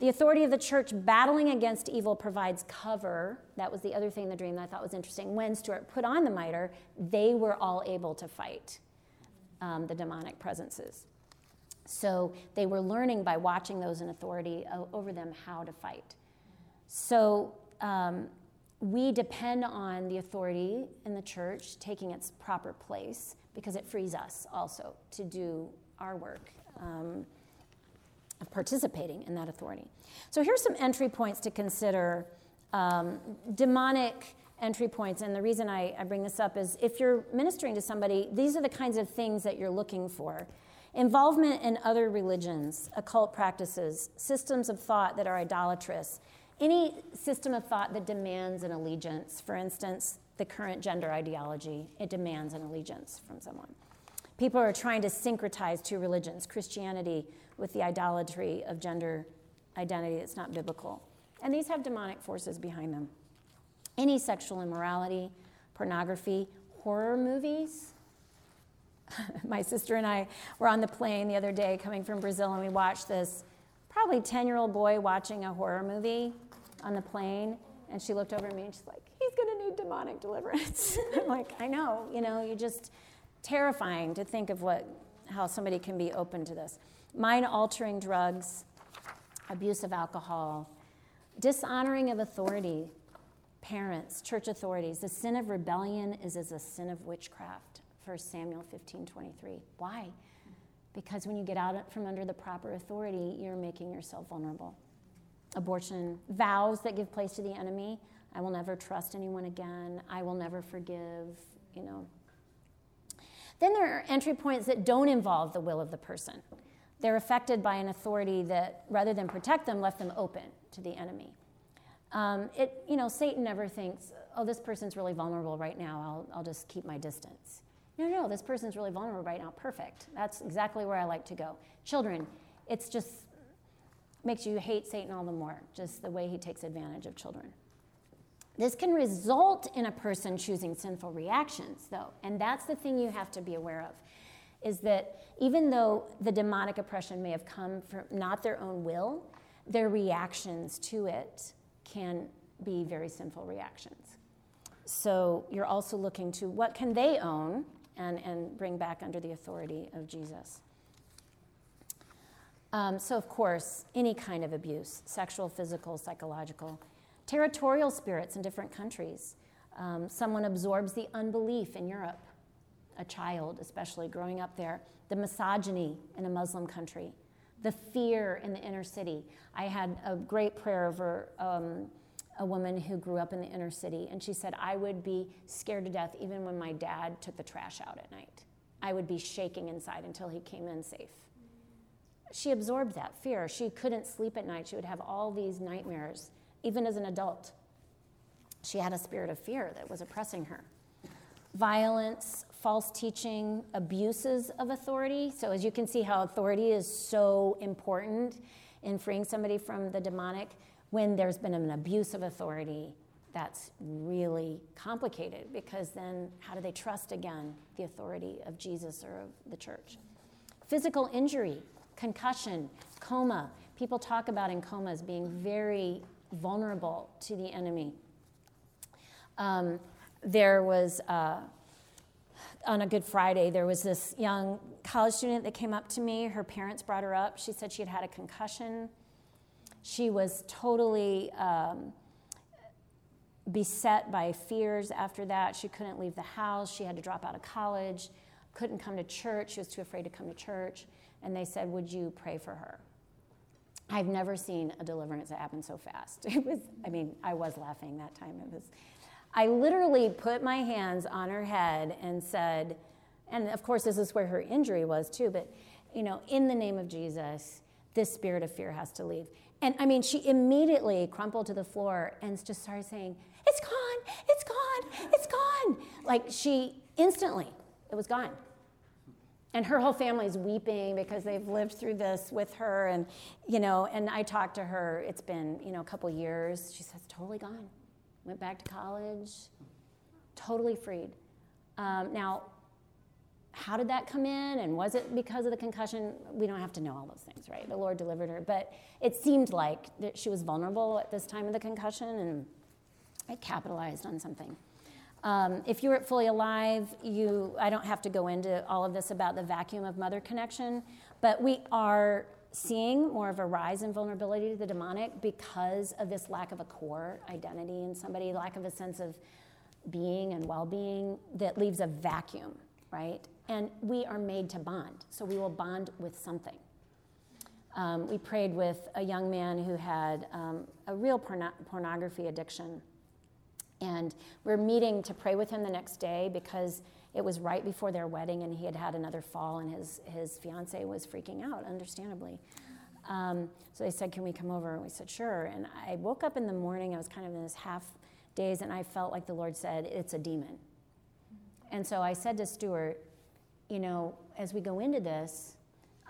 The authority of the church battling against evil provides cover. That was the other thing in the dream that I thought was interesting. When Stewart put on the mitre, they were all able to fight um, the demonic presences. So they were learning by watching those in authority over them how to fight. So um, we depend on the authority in the church taking its proper place because it frees us also to do our work um, of participating in that authority. So here's some entry points to consider um, demonic entry points. And the reason I, I bring this up is if you're ministering to somebody, these are the kinds of things that you're looking for. Involvement in other religions, occult practices, systems of thought that are idolatrous, any system of thought that demands an allegiance, for instance, the current gender ideology. It demands an allegiance from someone. People are trying to syncretize two religions Christianity with the idolatry of gender identity that's not biblical. And these have demonic forces behind them. Any sexual immorality, pornography, horror movies. (laughs) My sister and I were on the plane the other day coming from Brazil, and we watched this probably 10 year old boy watching a horror movie on the plane. And she looked over at me and she's like, he's going to need demonic deliverance. (laughs) I'm like, I know, you know, you're just terrifying to think of what, how somebody can be open to this. Mind altering drugs, abuse of alcohol, dishonoring of authority, parents, church authorities. The sin of rebellion is as a sin of witchcraft. 1 Samuel 15 23. Why? Because when you get out from under the proper authority, you're making yourself vulnerable. Abortion, vows that give place to the enemy. I will never trust anyone again. I will never forgive, you know. Then there are entry points that don't involve the will of the person. They're affected by an authority that, rather than protect them, left them open to the enemy. Um, it, you know, Satan never thinks, oh, this person's really vulnerable right now. I'll, I'll just keep my distance. No, no, this person's really vulnerable right now. Perfect. That's exactly where I like to go. Children, it's just makes you hate Satan all the more, just the way he takes advantage of children. This can result in a person choosing sinful reactions, though, and that's the thing you have to be aware of is that even though the demonic oppression may have come from not their own will, their reactions to it can be very sinful reactions. So you're also looking to what can they own and, and bring back under the authority of Jesus. Um, so, of course, any kind of abuse sexual, physical, psychological, territorial spirits in different countries. Um, someone absorbs the unbelief in Europe a child, especially growing up there, the misogyny in a Muslim country, the fear in the inner city. I had a great prayer over um, a woman who grew up in the inner city, and she said, I would be scared to death even when my dad took the trash out at night. I would be shaking inside until he came in safe. She absorbed that fear. She couldn't sleep at night. She would have all these nightmares, even as an adult. She had a spirit of fear that was oppressing her. Violence, false teaching, abuses of authority. So, as you can see, how authority is so important in freeing somebody from the demonic. When there's been an abuse of authority, that's really complicated because then how do they trust again the authority of Jesus or of the church? Physical injury, concussion, coma. People talk about in comas being very vulnerable to the enemy. Um, there was. Uh, on a Good Friday, there was this young college student that came up to me. Her parents brought her up. She said she had had a concussion. She was totally um, beset by fears after that. She couldn't leave the house. She had to drop out of college, couldn't come to church. She was too afraid to come to church. And they said, Would you pray for her? I've never seen a deliverance that happened so fast. (laughs) It was, I mean, I was laughing that time. It was I literally put my hands on her head and said, and of course, this is where her injury was too, but, you know, in the name of Jesus, this spirit of fear has to leave. And I mean, she immediately crumpled to the floor and just started saying, It's gone, it's gone, it's gone. Like she instantly, it was gone. And her whole family is weeping because they've lived through this with her. And, you know, and I talked to her, it's been, you know, a couple years. She says, totally gone went back to college, totally freed. Um, now, how did that come in and was it because of the concussion? We don't have to know all those things right? The lord delivered her. But it seemed like that she was vulnerable at this time of the concussion and it capitalized on something. Um, if you were fully alive you i don't have to go into all of this about the vacuum of mother connection but we are seeing more of a rise in vulnerability to the demonic because of this lack of a core identity in somebody, lack of a sense of being and well being that leaves a vacuum, right? And we are made to bond, so we will bond with something. Um, we prayed with a young man who had um, a real porno- pornography addiction. And we're meeting to pray with him the next day because it was right before their wedding, and he had had another fall, and his, his fiance was freaking out, understandably. Um, so they said, Can we come over? And we said, Sure. And I woke up in the morning, I was kind of in this half daze, and I felt like the Lord said, It's a demon. And so I said to Stewart, You know, as we go into this,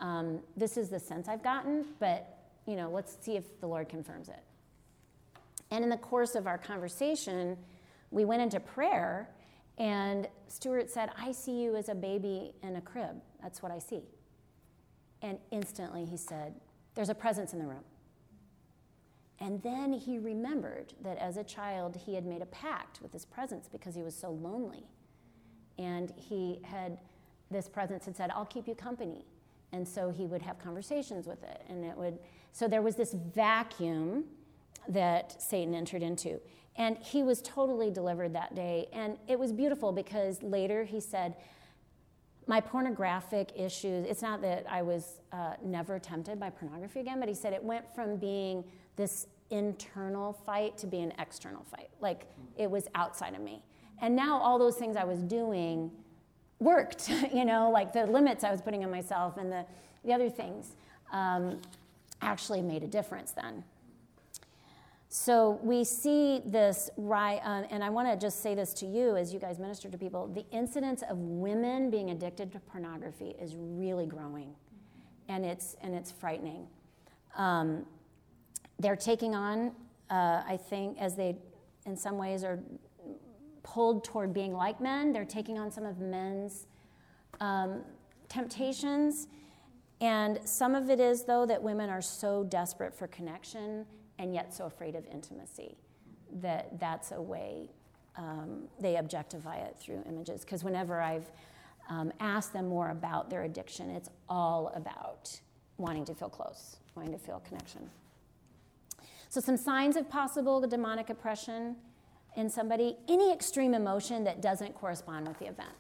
um, this is the sense I've gotten, but, you know, let's see if the Lord confirms it. And in the course of our conversation, we went into prayer, and Stewart said, I see you as a baby in a crib. That's what I see. And instantly he said, There's a presence in the room. And then he remembered that as a child, he had made a pact with his presence because he was so lonely. And he had, this presence had said, I'll keep you company. And so he would have conversations with it. And it would, so there was this vacuum that Satan entered into. And he was totally delivered that day. And it was beautiful because later he said, my pornographic issues, it's not that I was uh, never tempted by pornography again, but he said it went from being this internal fight to be an external fight. Like it was outside of me. And now all those things I was doing worked, (laughs) you know, like the limits I was putting on myself and the, the other things um, actually made a difference then. So we see this right, uh, and I want to just say this to you as you guys minister to people the incidence of women being addicted to pornography is really growing, and it's, and it's frightening. Um, they're taking on, uh, I think, as they in some ways are pulled toward being like men, they're taking on some of men's um, temptations. And some of it is, though, that women are so desperate for connection and yet so afraid of intimacy that that's a way um, they objectify it through images. Because whenever I've um, asked them more about their addiction, it's all about wanting to feel close, wanting to feel connection. So, some signs of possible demonic oppression in somebody any extreme emotion that doesn't correspond with the event.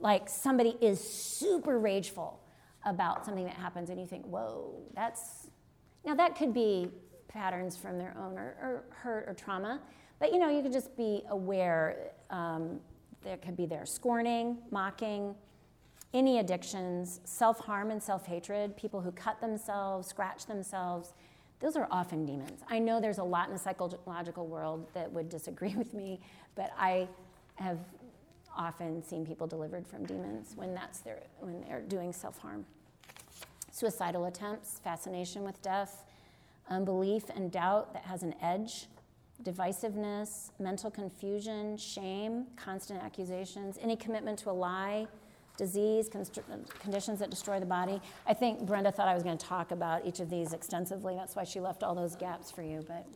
Like somebody is super rageful about something that happens, and you think, whoa, that's. Now, that could be patterns from their own or, or hurt or trauma, but you know, you could just be aware um, there could be their scorning, mocking, any addictions, self harm and self hatred, people who cut themselves, scratch themselves those are often demons. I know there's a lot in the psychological world that would disagree (laughs) with me, but I have often seen people delivered from demons when that's their when they're doing self-harm. Suicidal attempts, fascination with death, unbelief and doubt that has an edge, divisiveness, mental confusion, shame, constant accusations, any commitment to a lie, disease, conditions that destroy the body. I think Brenda thought I was going to talk about each of these extensively. That's why she left all those gaps for you. But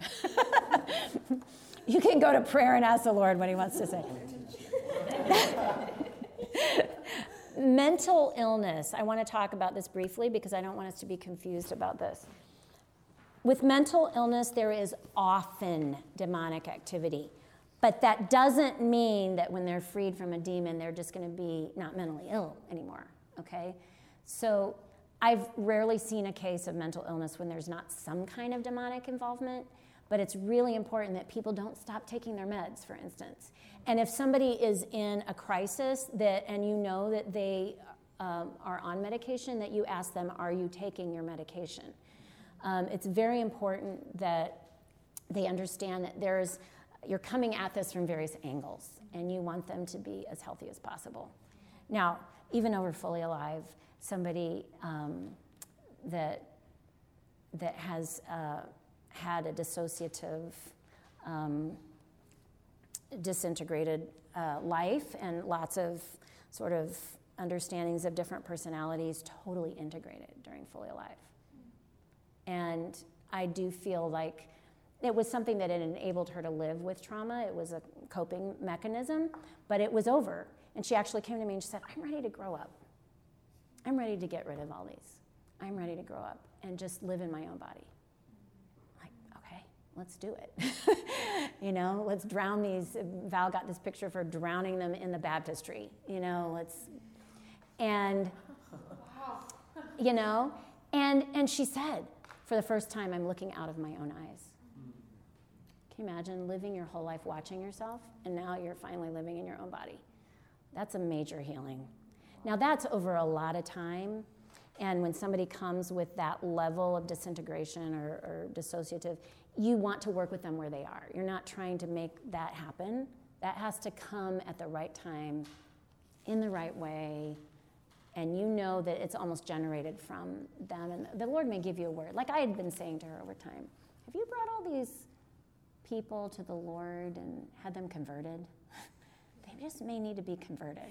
(laughs) you can go to prayer and ask the Lord what He wants to say. (laughs) Mental illness. I want to talk about this briefly because I don't want us to be confused about this. With mental illness, there is often demonic activity. But that doesn't mean that when they're freed from a demon, they're just going to be not mentally ill anymore, okay? So I've rarely seen a case of mental illness when there's not some kind of demonic involvement, but it's really important that people don't stop taking their meds, for instance. And if somebody is in a crisis that, and you know that they um, are on medication, that you ask them, Are you taking your medication? Um, it's very important that they understand that there's you're coming at this from various angles and you want them to be as healthy as possible. Now, even over Fully Alive, somebody um, that, that has uh, had a dissociative, um, disintegrated uh, life and lots of sort of understandings of different personalities totally integrated during Fully Alive. And I do feel like it was something that had enabled her to live with trauma. It was a coping mechanism, but it was over. And she actually came to me and she said, I'm ready to grow up. I'm ready to get rid of all these. I'm ready to grow up and just live in my own body. Like, okay, let's do it. (laughs) you know, let's drown these. Val got this picture for drowning them in the baptistry. You know, let's, and, you know, and, and she said, for the first time, I'm looking out of my own eyes. Can you imagine living your whole life watching yourself and now you're finally living in your own body? That's a major healing. Now, that's over a lot of time. And when somebody comes with that level of disintegration or, or dissociative, you want to work with them where they are. You're not trying to make that happen. That has to come at the right time, in the right way, and you know that it's almost generated from them. And the Lord may give you a word. Like I had been saying to her over time, have you brought all these people to the Lord and had them converted? (laughs) they just may need to be converted.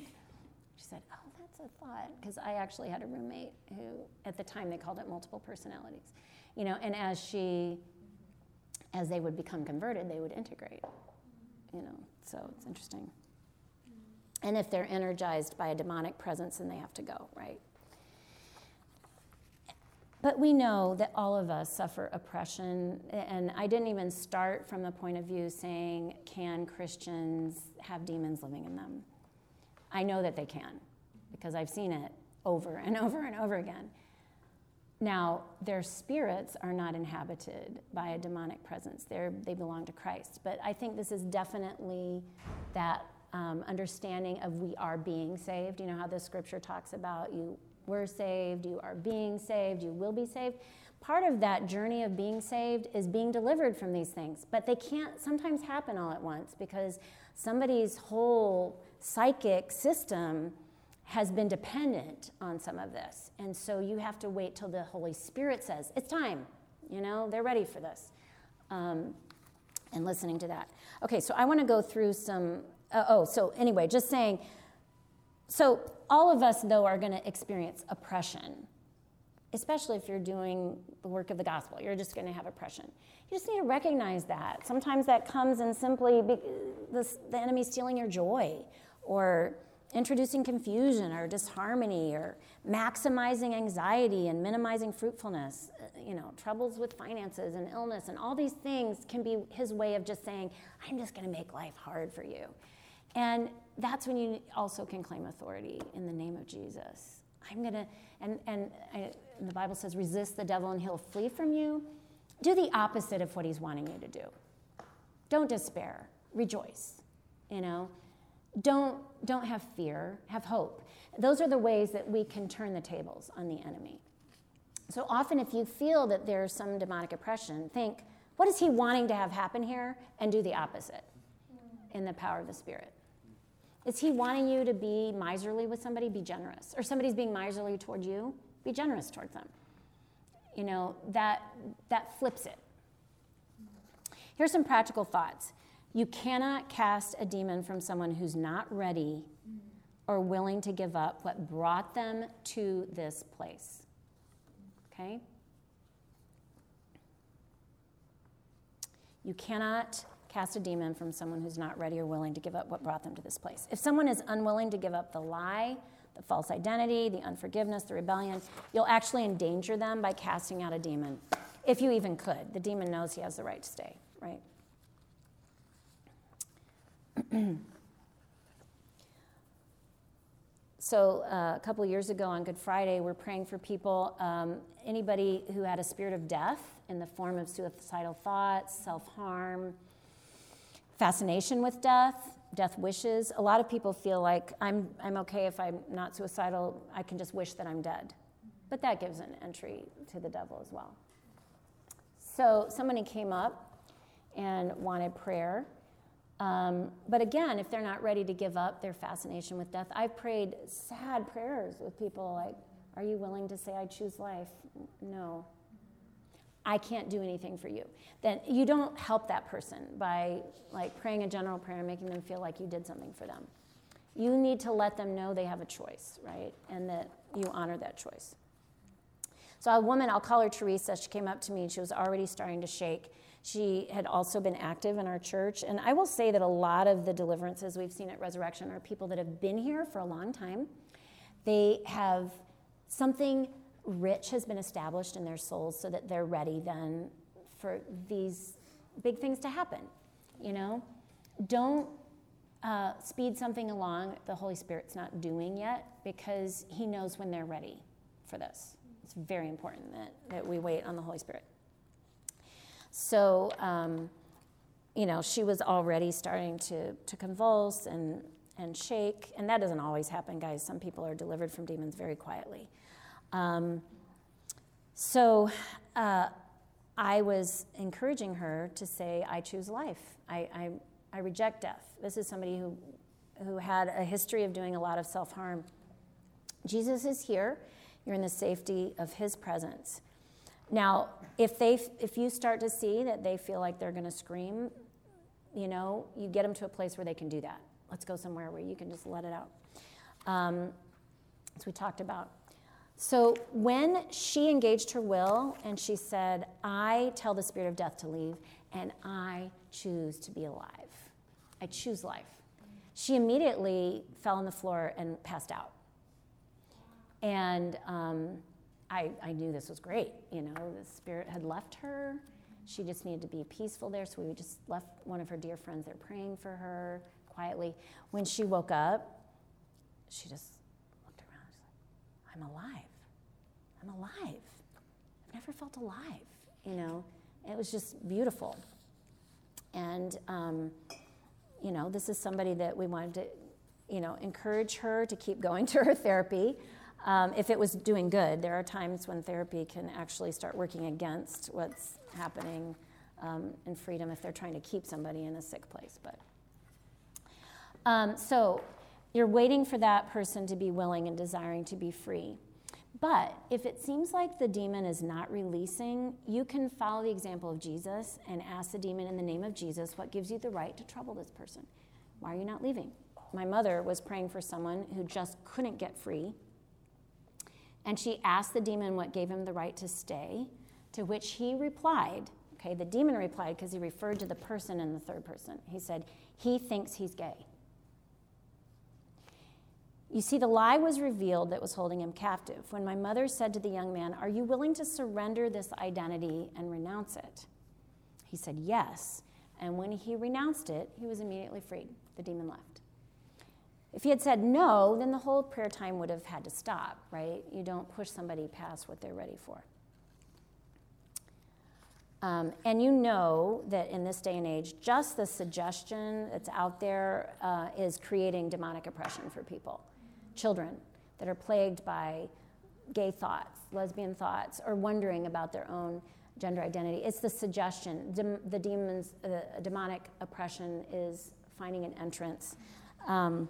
She said, Oh, that's a thought. Because I actually had a roommate who, at the time, they called it multiple personalities. You know, and as she, as they would become converted, they would integrate. You know, so it's interesting. And if they're energized by a demonic presence, then they have to go, right? But we know that all of us suffer oppression. And I didn't even start from the point of view saying, can Christians have demons living in them? I know that they can because I've seen it over and (laughs) over and over again. Now, their spirits are not inhabited by a demonic presence. They're, they belong to Christ. But I think this is definitely that um, understanding of we are being saved. You know how the scripture talks about you were saved, you are being saved, you will be saved. Part of that journey of being saved is being delivered from these things. But they can't sometimes happen all at once because somebody's whole psychic system has been dependent on some of this. And so you have to wait till the Holy Spirit says, it's time. You know, they're ready for this. Um, and listening to that. Okay, so I want to go through some. Uh, oh, so anyway, just saying. So all of us, though, are going to experience oppression, especially if you're doing the work of the gospel. You're just going to have oppression. You just need to recognize that. Sometimes that comes in simply be, the, the enemy stealing your joy or introducing confusion or disharmony or maximizing anxiety and minimizing fruitfulness uh, you know troubles with finances and illness and all these things can be his way of just saying i'm just going to make life hard for you and that's when you also can claim authority in the name of jesus i'm going to and and, I, and the bible says resist the devil and he'll flee from you do the opposite of what he's wanting you to do don't despair rejoice you know don't, don't have fear, have hope. Those are the ways that we can turn the tables on the enemy. So often, if you feel that there's some demonic oppression, think, what is he wanting to have happen here? And do the opposite in the power of the Spirit. Is he wanting you to be miserly with somebody? Be generous. Or somebody's being miserly toward you? Be generous towards them. You know, that, that flips it. Here's some practical thoughts. You cannot cast a demon from someone who's not ready or willing to give up what brought them to this place. Okay? You cannot cast a demon from someone who's not ready or willing to give up what brought them to this place. If someone is unwilling to give up the lie, the false identity, the unforgiveness, the rebellion, you'll actually endanger them by casting out a demon. If you even could. The demon knows he has the right to stay, right? (clears throat) so uh, a couple years ago on Good Friday, we're praying for people, um, anybody who had a spirit of death in the form of suicidal thoughts, self-harm, fascination with death, death wishes. A lot of people feel like I'm, I'm okay if I'm not suicidal, I can just wish that I'm dead. But that gives an entry to the devil as well. So somebody came up and wanted prayer. Um, but again, if they're not ready to give up their fascination with death, I've prayed sad prayers with people like, Are you willing to say, I choose life? No. I can't do anything for you. Then you don't help that person by like praying a general prayer and making them feel like you did something for them. You need to let them know they have a choice, right? And that you honor that choice. So a woman, I'll call her Teresa, she came up to me and she was already starting to shake. She had also been active in our church. And I will say that a lot of the deliverances we've seen at Resurrection are people that have been here for a long time. They have something rich has been established in their souls so that they're ready then for these big things to happen. You know, don't uh, speed something along the Holy Spirit's not doing yet because He knows when they're ready for this. It's very important that, that we wait on the Holy Spirit. So, um, you know, she was already starting to, to convulse and, and shake. And that doesn't always happen, guys. Some people are delivered from demons very quietly. Um, so, uh, I was encouraging her to say, I choose life. I, I, I reject death. This is somebody who, who had a history of doing a lot of self harm. Jesus is here. You're in the safety of his presence. Now, if, they, if you start to see that they feel like they're going to scream, you know, you get them to a place where they can do that. Let's go somewhere where you can just let it out. Um, as we talked about. So when she engaged her will and she said, I tell the spirit of death to leave and I choose to be alive, I choose life, she immediately fell on the floor and passed out. And um, I, I knew this was great. You know, the spirit had left her. She just needed to be peaceful there. So we just left one of her dear friends there praying for her quietly. When she woke up, she just looked around. She's like, I'm alive. I'm alive. I've never felt alive, you know. It was just beautiful. And, um, you know, this is somebody that we wanted to, you know, encourage her to keep going to her therapy um, if it was doing good. There are times when therapy can actually start working against what's happening um, in freedom if they're trying to keep somebody in a sick place. But um, so you're waiting for that person to be willing and desiring to be free. But if it seems like the demon is not releasing, you can follow the example of Jesus and ask the demon in the name of Jesus, what gives you the right to trouble this person? Why are you not leaving? My mother was praying for someone who just couldn't get free and she asked the demon what gave him the right to stay, to which he replied, okay, the demon replied because he referred to the person in the third person. He said, he thinks he's gay. You see, the lie was revealed that was holding him captive. When my mother said to the young man, Are you willing to surrender this identity and renounce it? He said, Yes. And when he renounced it, he was immediately freed. The demon left. If he had said no, then the whole prayer time would have had to stop, right? You don't push somebody past what they're ready for. Um, and you know that in this day and age, just the suggestion that's out there uh, is creating demonic oppression for people. Children that are plagued by gay thoughts, lesbian thoughts, or wondering about their own gender identity. It's the suggestion. Dem- the demons, uh, demonic oppression is finding an entrance. Um,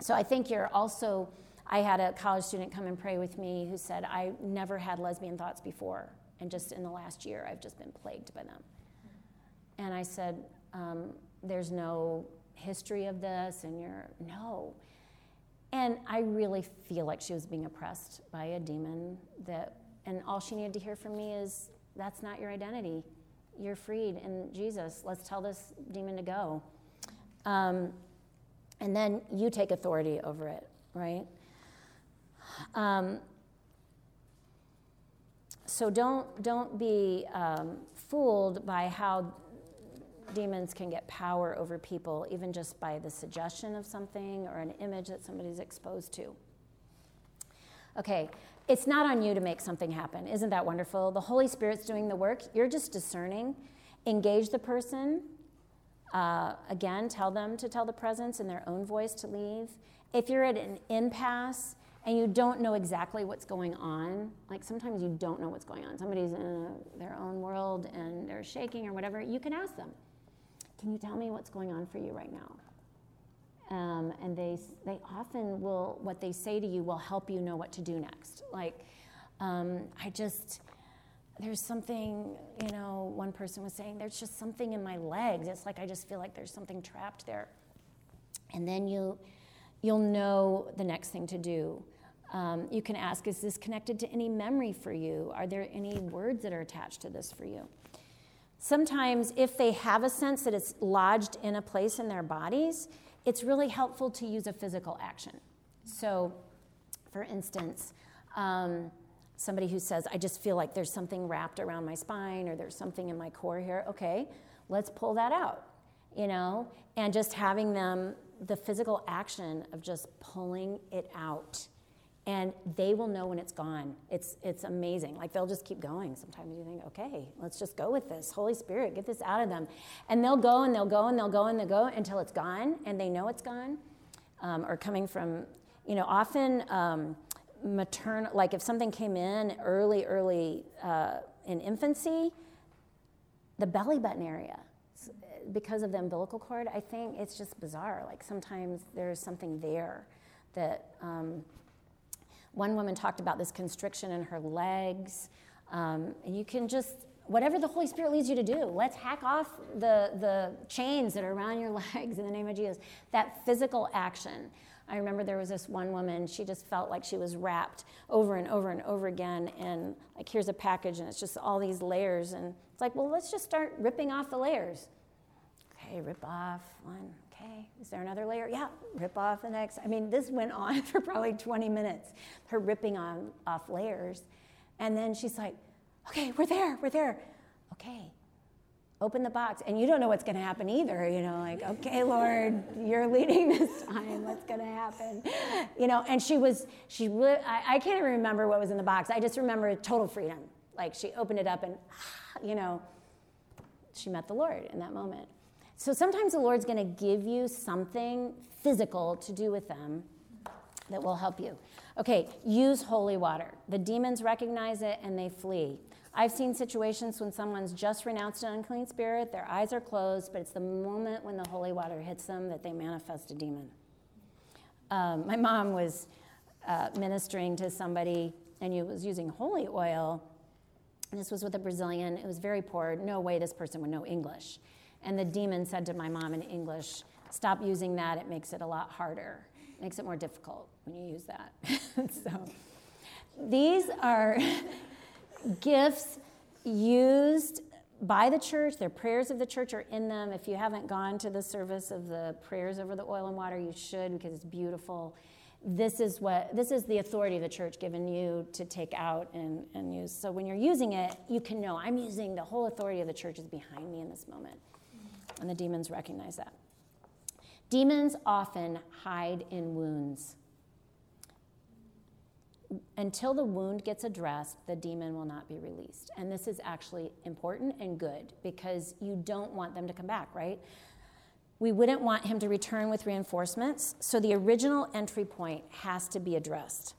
so I think you're also, I had a college student come and pray with me who said, I never had lesbian thoughts before. And just in the last year, I've just been plagued by them. And I said, um, There's no history of this, and you're, no. And I really feel like she was being oppressed by a demon that, and all she needed to hear from me is, That's not your identity. You're freed in Jesus. Let's tell this demon to go. Um, and then you take authority over it, right? Um, so don't don't be um, fooled by how demons can get power over people, even just by the suggestion of something or an image that somebody's exposed to. Okay, it's not on you to make something happen. Isn't that wonderful? The Holy Spirit's doing the work. You're just discerning. Engage the person uh, again, tell them to tell the presence in their own voice to leave. If you're at an impasse and you don't know exactly what's going on, like sometimes you don't know what's going on, somebody's in a, their own world and they're shaking or whatever, you can ask them, Can you tell me what's going on for you right now? Um, and they, they often will, what they say to you will help you know what to do next. Like, um, I just, there's something, you know, one person was saying, there's just something in my legs. It's like I just feel like there's something trapped there. And then you, you'll know the next thing to do. Um, you can ask, is this connected to any memory for you? Are there any words that are attached to this for you? Sometimes, if they have a sense that it's lodged in a place in their bodies, it's really helpful to use a physical action. So, for instance, um, somebody who says, I just feel like there's something wrapped around my spine or there's something in my core here, okay, let's pull that out, you know? And just having them, the physical action of just pulling it out. And they will know when it's gone. It's, it's amazing. Like they'll just keep going. Sometimes you think, okay, let's just go with this. Holy Spirit, get this out of them. And they'll go and they'll go and they'll go and they'll go until it's gone and they know it's gone. Um, or coming from, you know, often. Um, maternal, like if something came in early, early uh, in infancy, the belly button area. Because of the umbilical cord, I think it's just bizarre. Like sometimes there's something there that um, one woman talked about this constriction in her legs. Um, and you can just, whatever the Holy Spirit leads you to do, let's hack off the, the chains that are around your (laughs) legs in the name of Jesus. That physical action. I remember there was this one woman, she just felt like she was wrapped over and over and over again. And like, here's a package, and it's just all these layers. And it's like, well, let's just start ripping off the layers. Okay, rip off one. Okay, is there another layer? Yeah, rip off the next. I mean, this went on (laughs) for probably 20 minutes, her ripping on, off layers. And then she's like, okay, we're there, we're there. Okay, open the box and you don't know what's going to happen either you know like okay lord you're leading this time what's going to happen you know and she was she I, I can't even remember what was in the box i just remember total freedom like she opened it up and (sighs) you know she met the lord in that moment so sometimes the lord's going to give you something physical to do with them that will help you okay use holy water the demons recognize it and they flee I've seen situations when someone's just renounced an unclean spirit, their eyes are closed, but it's the moment when the holy water hits them that they manifest a demon. Um, my mom was uh, ministering to somebody and he was using holy oil. This was with a Brazilian. It was very poor. No way this person would know English. And the demon said to my mom in English, Stop using that. It makes it a lot harder. It makes it more difficult when you use that. (laughs) so these are (laughs) gifts used by the church, their prayers of the church are in them. If you haven't gone to the service of the prayers over the oil and water, you should because it's beautiful. This is what this is the authority of the church given you to take out and, and use. So when you're using it, you can know I'm using the whole authority of the church is behind me in this moment. And the demons recognize that. Demons often hide in wounds until the wound gets addressed, the demon will not be released. And this is actually important and good because you don't want them to come back, right? We wouldn't want him to return with reinforcements, so the original entry point has to be addressed.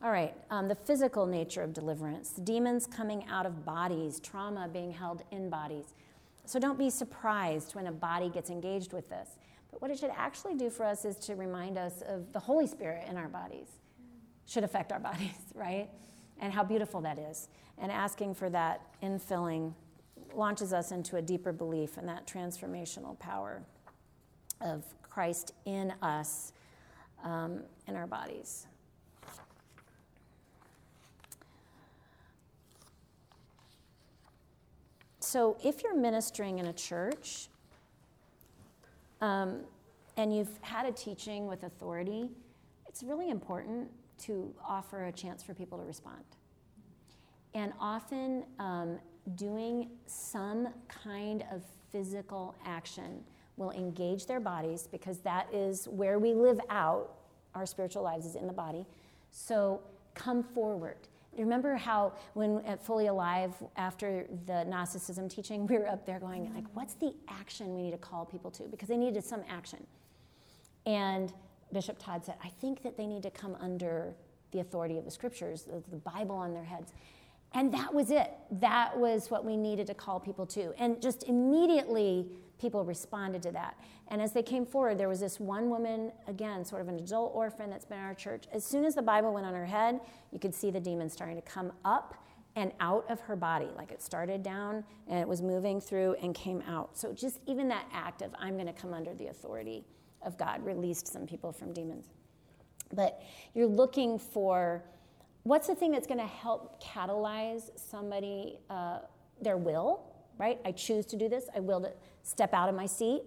All right, um, the physical nature of deliverance demons coming out of bodies, trauma being held in bodies. So don't be surprised when a body gets engaged with this. But what it should actually do for us is to remind us of the Holy Spirit in our bodies. Should affect our (laughs) bodies, right? And how beautiful that is. And asking for that infilling launches us into a deeper belief in that transformational power of Christ in us, um, in our bodies. So if you're ministering in a church um, and you've had a teaching with authority, it's really important to offer a chance for people to respond. And often um, doing some kind of physical action will engage their bodies because that is where we live out our spiritual lives is in the body. So come forward remember how when at Fully Alive, after the Gnosticism teaching, we were up there going, like, mm-hmm. what's the action we need to call people to? Because they needed some action. And Bishop Todd said, I think that they need to come under the authority of the scriptures, the, the Bible on their heads. And that was it. That was what we needed to call people to. And just immediately, people responded to that. And as they came forward, there was this one woman, again, sort of an adult orphan that's been in our church. As soon as the Bible went on her head, you could see the demon starting to come up and out of her body. Like it started down and it was moving through and came out. So just even that act of, I'm going to come under the authority of God, released some people from demons. But you're looking for what's the thing that's going to help catalyze somebody, uh, their will, right? I choose to do this. I will to step out of my seat,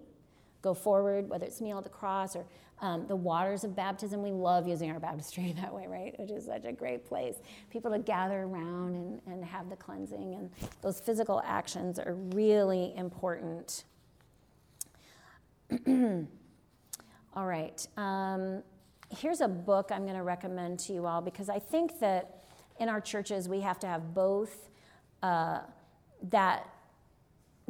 go forward, whether it's kneel at the cross or um, the waters of baptism. We love using our baptistry (laughs) that way, right? Which is such a great place. People to gather around and, and have the cleansing. And those physical actions are really important. (clears throat) all right. Um, here's a book I'm going to recommend to you all because I think that in our churches we have to have both uh, that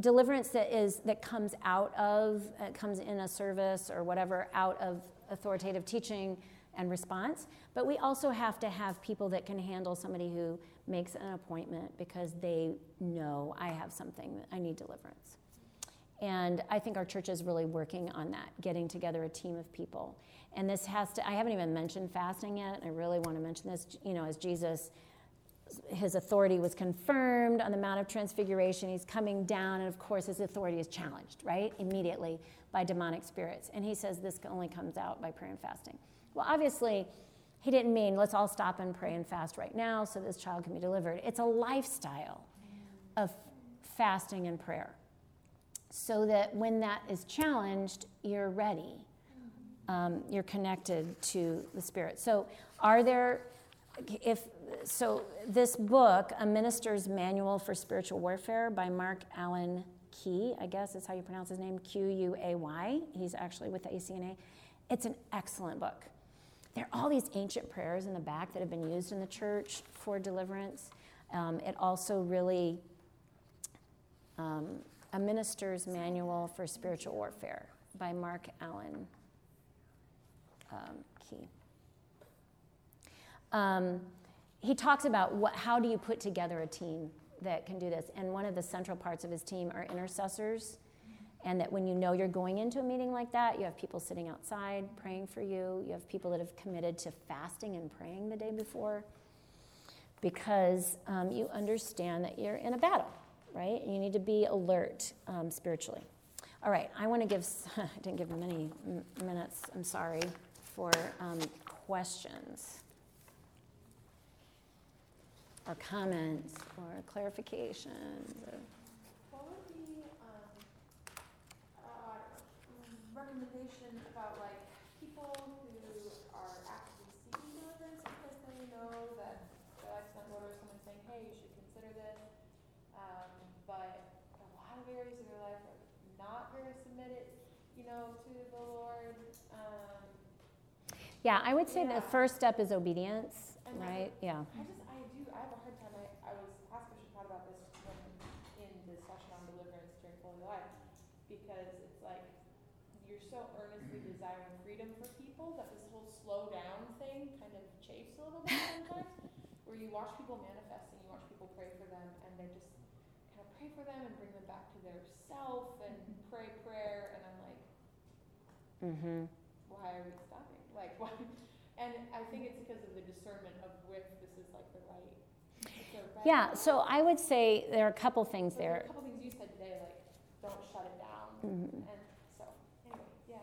deliverance that is that comes out of uh, comes in a service or whatever out of authoritative teaching and response. But we also have to have people that can handle somebody who makes an appointment because they know I have something I need deliverance. And I think our church is really working on that, getting together a team of people. And this has to, I haven't even mentioned fasting yet. And I really want to mention this, you know, as Jesus, his authority was confirmed on the Mount of Transfiguration. He's coming down, and of course, his authority is challenged, right? Immediately by demonic spirits. And he says this only comes out by prayer and fasting. Well, obviously, he didn't mean let's all stop and pray and fast right now so this child can be delivered. It's a lifestyle of fasting and prayer so that when that is challenged, you're ready. Um, you're connected to the Spirit. So, are there, if, so this book, A Minister's Manual for Spiritual Warfare by Mark Allen Quay, I guess is how you pronounce his name, Q U A Y. He's actually with the ACNA. It's an excellent book. There are all these ancient prayers in the back that have been used in the church for deliverance. Um, it also really um, a Minister's Manual for Spiritual Warfare by Mark Allen um, Quay. He talks about what, how do you put together a team that can do this. And one of the central parts of his team are intercessors. And that when you know you're going into a meeting like that, you have people sitting outside praying for you. You have people that have committed to fasting and praying the day before because um, you understand that you're in a battle right? You need to be alert um, spiritually. All right, I want to give, (laughs) I didn't give many minutes, I'm sorry, for um, questions or comments or clarifications. Or what would be um, uh, recommendation about like people who are actively seeking deliverance because they know that their life's not order, someone saying, hey, you should consider this. Um, but a lot of areas of their life are not very submitted, you know, to the Lord. Um, yeah, I would say Yeah. the first step is obedience, And right? Yeah. I just, I do, I have a hard time, I, I was, Pastor Bishop taught about this when, in the session on deliverance during Fully Alive, because it's like, you're so earnestly desiring freedom for people that this whole slow down thing kind of chafes a little bit sometimes, where you watch people manifest and you watch people pray for them, and they're just kind of pray for them and bring them back to their self and pray prayer, and I'm like, Mm-hmm. why are we stopping? (laughs) Like, why? And I think it's because of the discernment of which this is like the right. the right Yeah, so I would say there are a couple things there there. a couple things you said today, like don't shut it down. Mhm. And so anyway, yeah.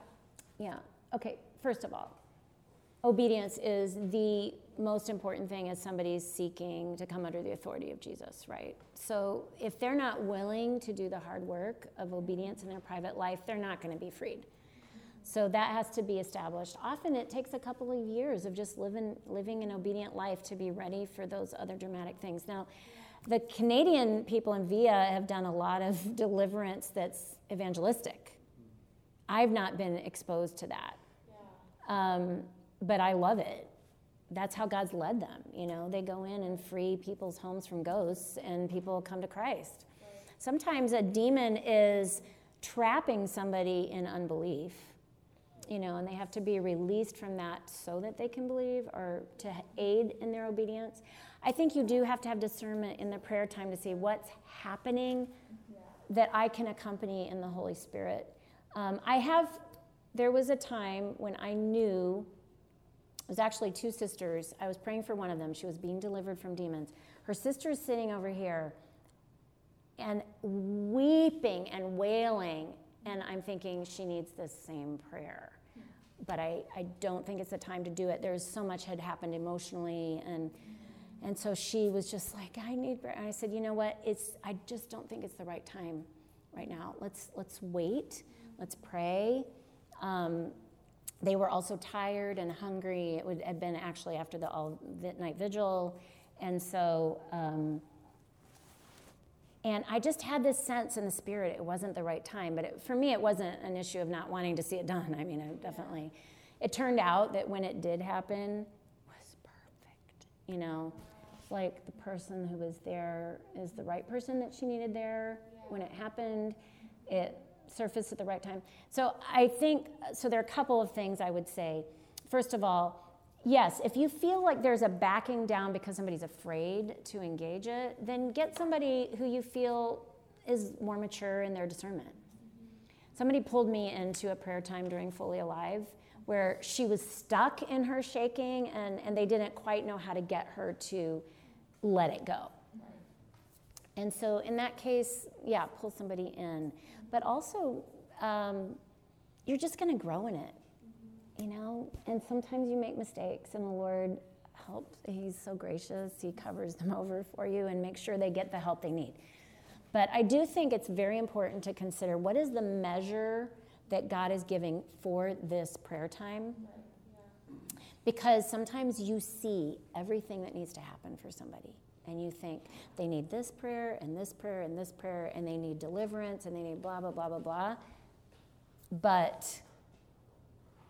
Yeah. Okay. First of all, obedience is the most important thing is somebody's seeking to come under the authority of Jesus, right? So if they're not willing to do the hard work of obedience in their private life, they're not going to be freed. So that has to be established. Often it takes a couple of years of just living living an obedient life to be ready for those other dramatic things. Now, the Canadian people in VIA have done a lot of (laughs) deliverance that's evangelistic. I've not been exposed to that. Yeah. Um, but I love it. That's how God's led them. You know, they go in and free people's homes from ghosts, and people come to Christ. Sometimes a demon is trapping somebody in unbelief, you know, and they have to be released from that so that they can believe or to aid in their obedience. I think you do have to have discernment in the prayer time to see what's happening that I can accompany in the Holy Spirit. Um, I have, there was a time when I knew, it was actually two sisters. I was praying for one of them. She was being delivered from demons. Her sister is sitting over here and weeping and wailing. And I'm thinking she needs the same prayer. But I, I don't think it's the time to do it. There's so much had happened emotionally and and so she was just like, I need prayer. And I said, you know what? It's I just don't think it's the right time right now. Let's let's wait. Let's pray. Um, they were also tired and hungry. It would, had been actually after the all night vigil, and so. Um, and I just had this sense in the spirit it wasn't the right time. But it, for me, it wasn't an issue of not wanting to see it done. I mean, it definitely. It turned out that when it did happen, was perfect. You know, like the person who was there is the right person that she needed there when it happened. It surfaced at the right time. So I think so. There are a couple of things I would say. First of all, Yes, if you feel like there's a backing down because somebody's afraid to engage it, then get somebody who you feel is more mature in their discernment. Somebody pulled me into a prayer time during Fully Alive where she was stuck in her shaking and, and they didn't quite know how to get her to let it go. And so, in that case, yeah, pull somebody in. But also, um, you're just going to grow in it you know, and sometimes you make mistakes, and the Lord helps. He's so gracious. He covers them (laughs) over for you and makes sure they get the help they need. But I do think it's very important to consider what is the measure that God is giving for this prayer time. Because sometimes you see everything that needs to happen for somebody. And you think they need this prayer and this prayer and this prayer, and they need deliverance and they need blah, blah, blah, blah, blah. But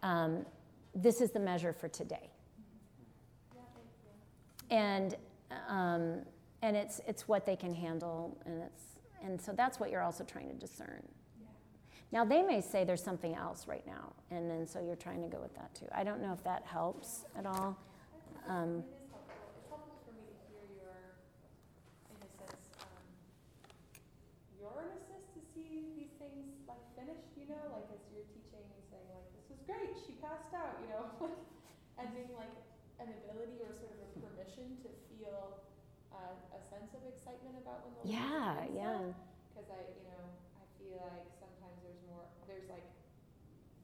um, this is the measure for today. And, um, and it's, it's what they can handle, and, it's, and so that's what you're also trying to discern. Now, they may say there's something else right now, and then so you're trying to go with that too. I don't know if that helps at all. Um, It is helpful. It's helpful for me to hear your, in a sense, um, your earnestness to see these things like finished, you know, like as you're teaching and saying like, this was great, she passed out, you know, and being like an ability or sort of a permission to feel uh, a sense of excitement about when the yeah, yeah. Because I, you know, I feel like sometimes there's more, there's like,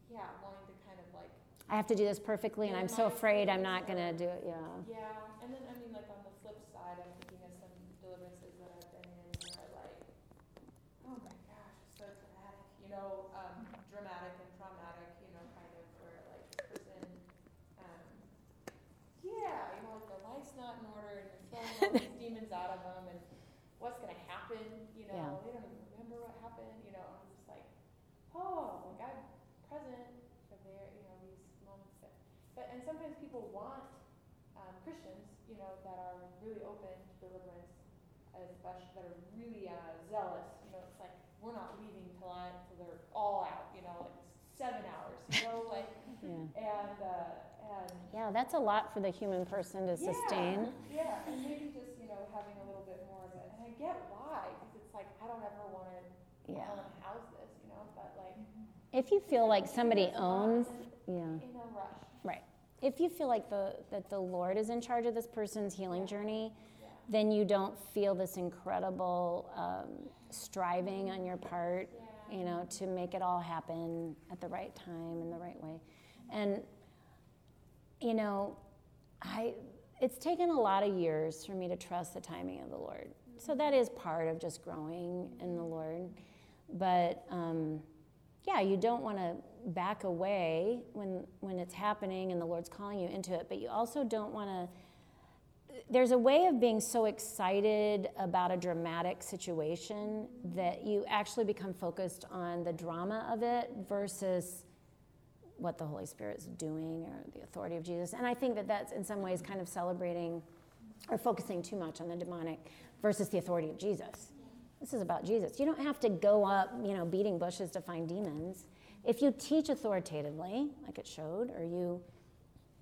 yeah, wanting to kind of like I have to do this perfectly, and I'm so afraid I'm not going to do it. Yeah. yeah, and then I mean, like on the flip side, I'm thinking of some deliverances that I've been in where like, oh my gosh, it's so dramatic, you know, um, dramatic and traumatic, you know, kind of where like the person, um, yeah, you know, like their life's not in order and you're throwing all these demons out of them and what's gonna happen, you know, Yeah. they don't even remember what happened, you know, I'm just like, oh, like I'm present for their, you know, these moments that but, and sometimes people want, um, Christians, you know, that are really open to deliverance, as especially, that are really, uh, zealous, you know, it's like, we're not leaving till I, till they're all out, you know, like seven hours, you know, (laughs) like, Yeah. and, uh, and. Yeah, that's a lot for the human person to sustain. Yeah, yeah, and maybe just, having a little bit more of it, and I get why, because it's like, I don't ever wanna, I Yeah. house this, you know, but like. If you feel like somebody there's a lot owns, yeah. in a rush, Right. If you feel like the that the Lord is in charge of this person's healing journey, yeah. then you don't feel this incredible um, striving on your part, Yeah. you know, to make it all happen at the right time in the right way. And you know, I it's taken a lot of years for me to trust the timing of the Lord. So that is part of just growing in the Lord. But um, yeah, you don't want to back away when when it's happening and the Lord's calling you into it. But you also don't want to. There's a way of being so excited about a dramatic situation that you actually become focused on the drama of it versus what the Holy Spirit is doing or the authority of Jesus. And I think that that's in some ways kind of celebrating or focusing too much on the demonic versus the authority of Jesus. This is about Jesus. You don't have to go up, you know, beating bushes to find demons. If you teach authoritatively, like it showed, or you,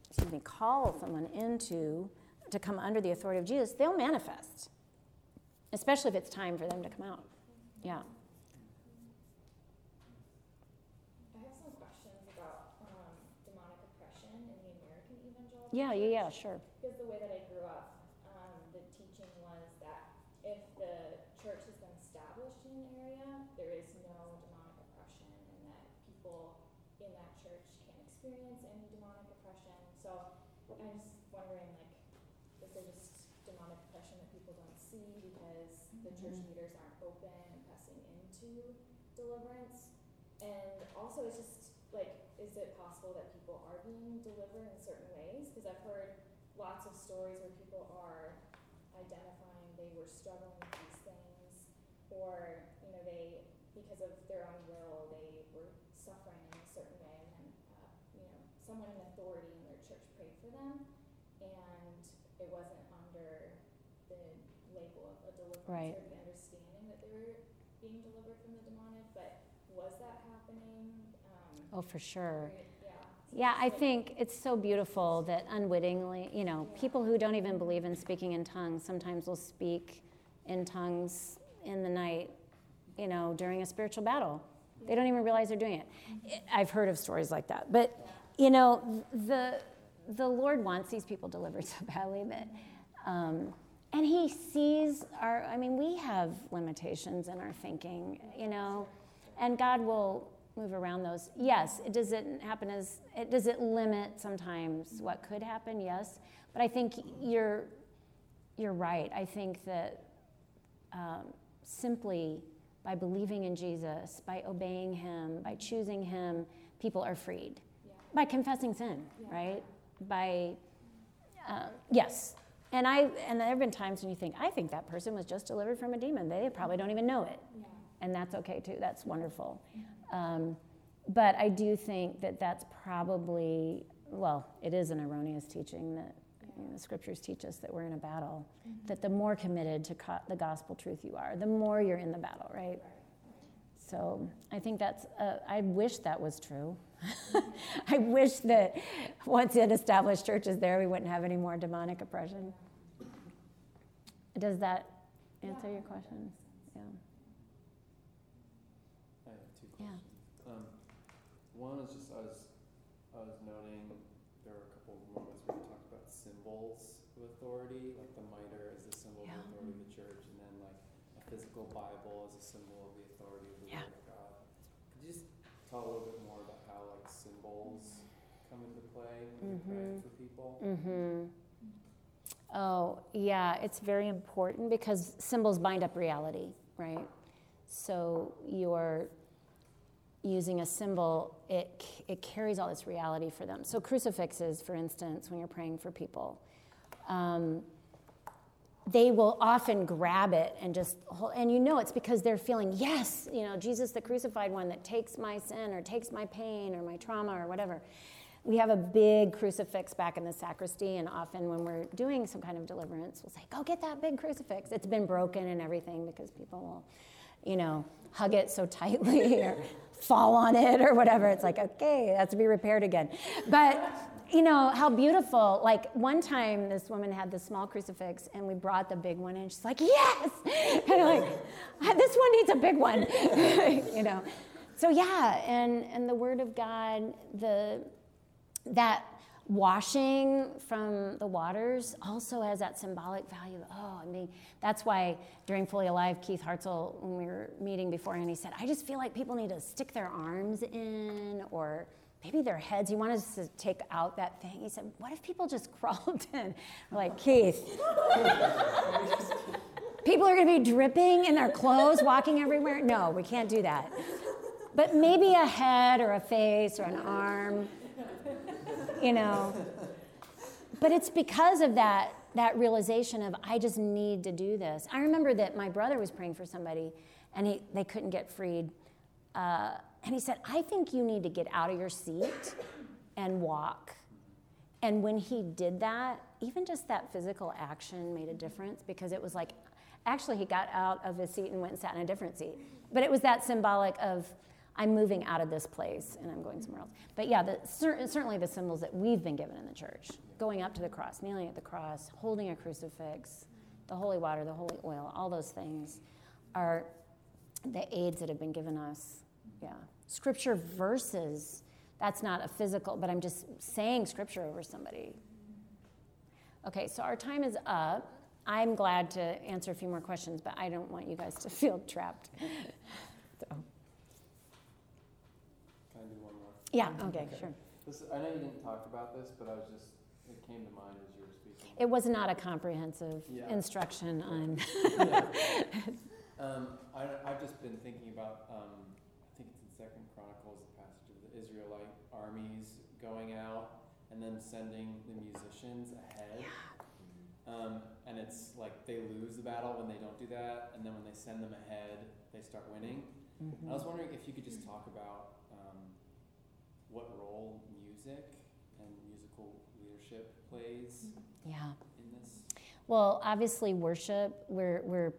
excuse me, call someone into to come under the authority of Jesus, they'll manifest. Especially if it's time for them to come out. Yeah. I have some questions about um, demonic oppression in the American evangelical. Yeah, yeah, yeah, sure. Because the way that I grew up, um, the teaching was that if the church has been established in an area, there is no demonic oppression, and that people in that church can't experience any demonic oppression. So I'm just wondering, like, is there just demonic oppression that people don't see because the church leaders aren't open and pressing into deliverance? And also, it's just like, is it possible that people are being delivered in certain I've heard lots of stories where people are identifying they were struggling with these things, or you know, they because of their own will they were suffering in a certain way, and then uh, you know, someone in authority in their church prayed for them, and it wasn't under the label of a deliverance Right. or the understanding that they were being delivered from the demonic, but was that happening? Um, Oh, for sure. Yeah. I think it's so beautiful that unwittingly, you know, people who don't even believe in speaking in tongues sometimes will speak in tongues in the night, you know, during a spiritual battle. They don't even realize they're doing it. I've heard of stories like that. But, you know, the, the Lord wants these people delivered so badly that, um, and He sees our, I mean, we have limitations in our thinking, you know, and God will move around those. Yes, it does it happen as it does it limit sometimes what could happen? Yes, but I think you're you're right. I think that um, simply by believing in Jesus, by obeying Him, by choosing Him, people are freed. Yeah. By confessing sin, Yeah. right? By uh, yes. And I and there have been times when you think I think that person was just delivered from a demon. They probably don't even know it Yeah. and that's okay too. That's wonderful. Um, but I do think that that's probably, well, it is an erroneous teaching that you know, the scriptures teach us that we're in a battle. That the more committed to co- the gospel truth you are, the more you're in the battle, right? So I think that's, uh, I wish that was true. (laughs) I wish that once it established churches there, we wouldn't have any more demonic oppression. Does that answer your question? Yeah. I have two Yeah. questions. Um, one is just, I was, I was noting, there were a couple of moments where you talked about symbols of authority, like the mitre is a symbol of Yeah. the authority of the church, and then like a physical Bible is a symbol of the authority of the Yeah. word of God. Could you just talk a little bit more about how like symbols come into play when you're praying Mhm. for people? Mm-hmm. Oh, yeah, it's very important because symbols bind up reality, right? So you're using a symbol, it, it carries all this reality for them. So crucifixes, for instance, when you're praying for people, um, they will often grab it and just hold, and you know it's because they're feeling, yes, you know, Jesus, the crucified one that takes my sin or takes my pain or my trauma or whatever. We have a big crucifix back in the sacristy, and often when we're doing some kind of deliverance, we'll say, Go get that big crucifix. It's been broken and everything because people will, you know, hug it so (laughs) tightly or fall on it or whatever. It's like, okay, it has to be repaired again. But, you know, how beautiful. Like one time, this woman had this small crucifix, and we brought the big one, and she's like, Yes! (laughs) And like, "Ah, This one needs a big one, (laughs) you know. So, yeah, and, and the Word of God, the that washing from the waters also has that symbolic value. Oh, I mean, that's why during Fully Alive, Keith Hartzell, when we were meeting beforehand, he said, I just feel like people need to stick their arms in or maybe their heads. He wanted us to take out that thing. He said, What if people just (laughs) crawled in? We're like, Keith, people are going to be dripping in their clothes, walking everywhere? No, we can't do that. But maybe a head or a face or an arm you know. But it's because of that that realization of I just need to do this. I remember that my brother was praying for somebody, and he they couldn't get freed, uh, and he said, "I think you need to get out of your seat and walk." And when he did that, even just that physical action made a difference because it was like, actually, he got out of his seat and went and sat in a different seat. But it was that symbolic of, I'm moving out of this place and I'm going somewhere else. But yeah, the, cer- certainly the symbols that we've been given in the church going up to the cross, kneeling at the cross, holding a crucifix, the holy water, the holy oil, all those things are the aids that have been given us. Yeah. Scripture verses, that's not a physical, but I'm just saying scripture over somebody. Okay, so our time is up. I'm glad to answer a few more questions, but I don't want you guys to feel trapped. (laughs) So, Can I do one more? Yeah, okay, sure. This, I know you didn't talk about this, but I was just, it came to mind as you were speaking. It was not a comprehensive Yeah. instruction on. (laughs) Um, I, I've just been thinking about, um, I think it's in Second Chronicles, the passage of the Israelite armies going out and then sending the musicians ahead. Um, and it's like they lose the battle when they don't do that, and then when they send them ahead, they start winning. Mm-hmm. I was wondering if you could just talk about um, what role music and musical leadership plays Yeah. in this. Well, obviously, worship, we're, we're,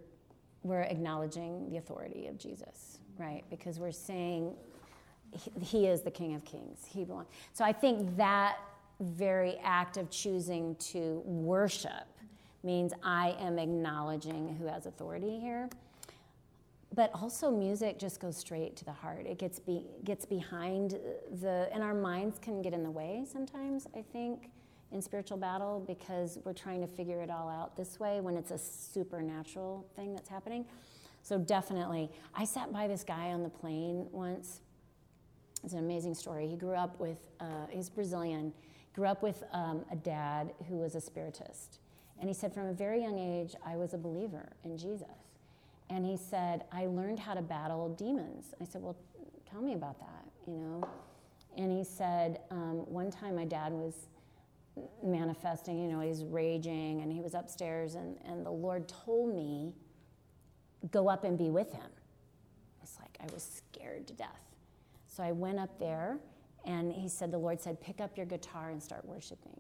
we're acknowledging the authority of Jesus, right? Because we're saying, he, he is the King of Kings. He belongs. So I think that very act of choosing to worship means I am acknowledging who has authority here. But also, music just goes straight to the heart. It gets be, gets behind the, and our minds can get in the way sometimes. I think in spiritual battle because we're trying to figure it all out this way when it's a supernatural thing that's happening. So definitely, I sat by this guy on the plane once. It's an amazing story. He grew up with, uh, he's Brazilian, grew up with um, a dad who was a spiritist. And he said, from a very young age, I was a believer in Jesus. And he said, I learned how to battle demons. I said, Well, tell me about that, you know? And he said, um, One time my dad was manifesting, you know, he's raging and he was upstairs, and, and the Lord told me, Go up and be with him. It's like I was scared to death. So I went up there, and he said, The Lord said, Pick up your guitar and start worshiping.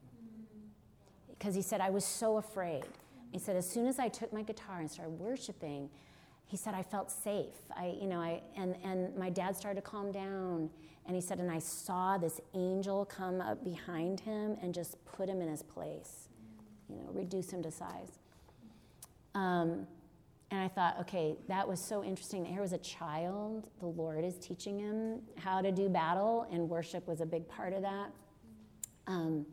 Because he said, I was so afraid. He said, As soon as I took my guitar and started worshiping, he said, I felt safe. I, you know, I, and, and my dad started to calm down. And he said, and I saw this angel come up behind him and just put him in his place, you know, reduce him to size. Um, and I thought, okay, that was so interesting. Here was a child, the Lord is teaching him how to do battle, and worship was a big part of that. Um,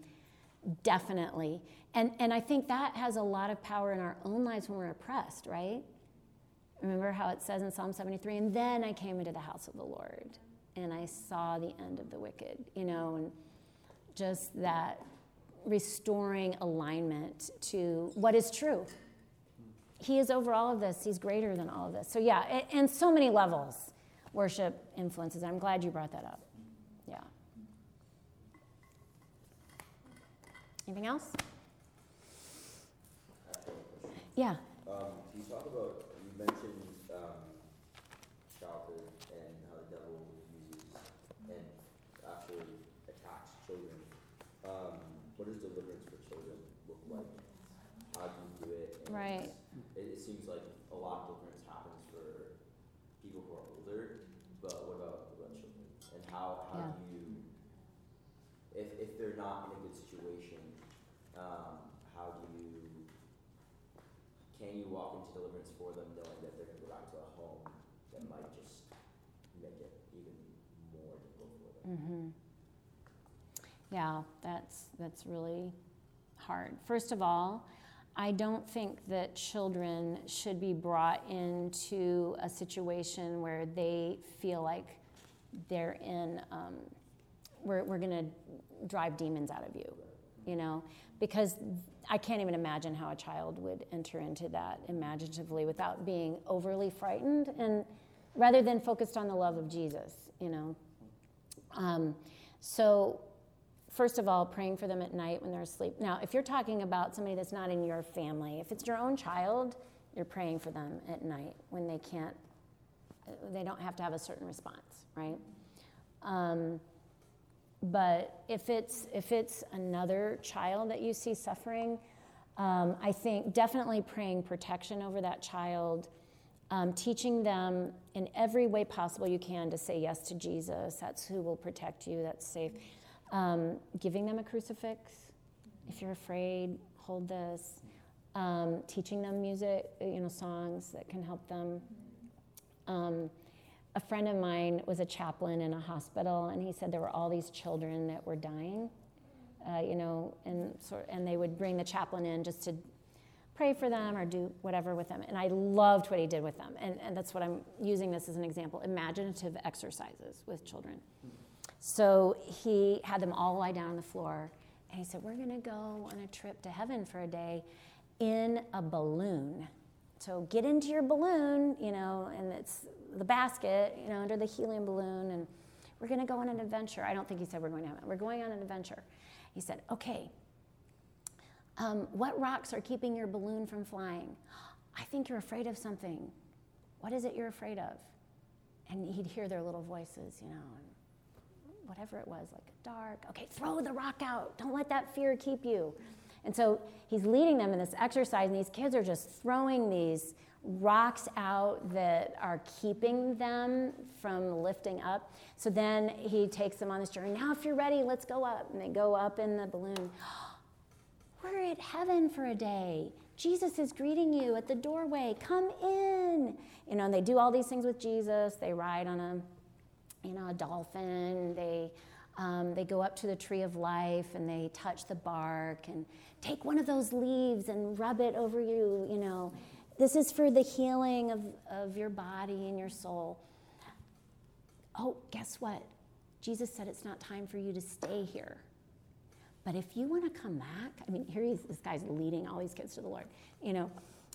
definitely. And, and I think that has a lot of power in our own lives when we're oppressed, right? Remember how it says in Psalm 73, and then I came into the house of the Lord and I saw the end of the wicked, you know, and just that restoring alignment to what is true. He is over all of this, He's greater than all of this. So, yeah, and so many levels worship influences. I'm glad you brought that up. Yeah. Anything else? Yeah. Um, can you talk about, you mentioned, um, childhood and how the devil uses and actually attacks children. Um, what does deliverance for children look like? How do you do it? And Right. It, it seems like a lot of deliverance happens for people who are older, but what about, what about children? And how, how Yeah. do you, if, if they're not in a good situation, um, how do you, can you walk into deliverance for them knowing that they're gonna go back to a home that might just make it even more difficult for them? Mm-hmm. Yeah, that's that's really hard. First of all, I don't think that children should be brought into a situation where they feel like they're in. Um, we're we're gonna drive demons out of you, you know, because I can't even imagine how a child would enter into that imaginatively without being overly frightened and rather than focused on the love of Jesus, you know. Um, so, first of all, praying for them at night when they're asleep. Now, if you're talking about somebody that's not in your family, if it's your own child, you're praying for them at night when they can't, they don't have to have a certain response, right? Um, but if it's if it's another child that you see suffering, um, I think definitely praying protection over that child, um, teaching them in every way possible you can to say yes to Jesus. That's who will protect you. That's safe. Um, giving them a crucifix. If you're afraid, hold this. Um, teaching them music, you know, songs that can help them. Um, a friend of mine was a chaplain in a hospital, and he said there were all these children that were dying, uh, you know, and sort and they would bring the chaplain in just to pray for them or do whatever with them. And I loved what he did with them, and, and that's what I'm using this as an example: imaginative exercises with children. So he had them all lie down on the floor, and he said, "We're going to go on a trip to heaven for a day in a balloon." So get into your balloon, you know, and it's the basket, you know, under the helium balloon, and we're going to go on an adventure. I don't think he said we're going to have it. We're going on an adventure. He said, okay, um, what rocks are keeping your balloon from flying? I think you're afraid of something. What is it you're afraid of? And he'd hear their little voices, you know, whatever it was, like dark. Okay, throw the rock out. Don't let that fear keep you. And so he's leading them in this exercise, and these kids are just throwing these rocks out that are keeping them from lifting up. So then he takes them on this journey. Now, if you're ready, let's go up. And they go up in the balloon. (gasps) We're at heaven for a day. Jesus is greeting you at the doorway. Come in. You know, and they do all these things with Jesus. They ride on a, you know, a dolphin. They, um, they go up to the tree of life and they touch the bark and take one of those leaves and rub it over you. You know, this is for the healing of, of your body and your soul. Oh, guess what? Jesus said it's not time for you to stay here. But if you want to come back, I mean, here he's, this guy's leading all these kids to the Lord. You know,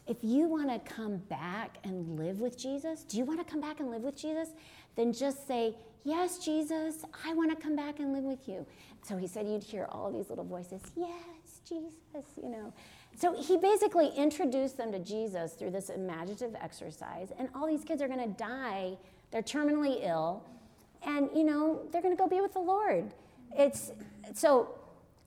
if you want to come back and live with Jesus, do you want to come back and live with Jesus? Then just say, Yes, Jesus, I want to come back and live with you. So he said you'd hear all these little voices, Yes, Jesus, you know. So he basically introduced them to Jesus through this imaginative exercise, and all these kids are going to die. They're terminally ill, and you know they're going to go be with the Lord. It's so.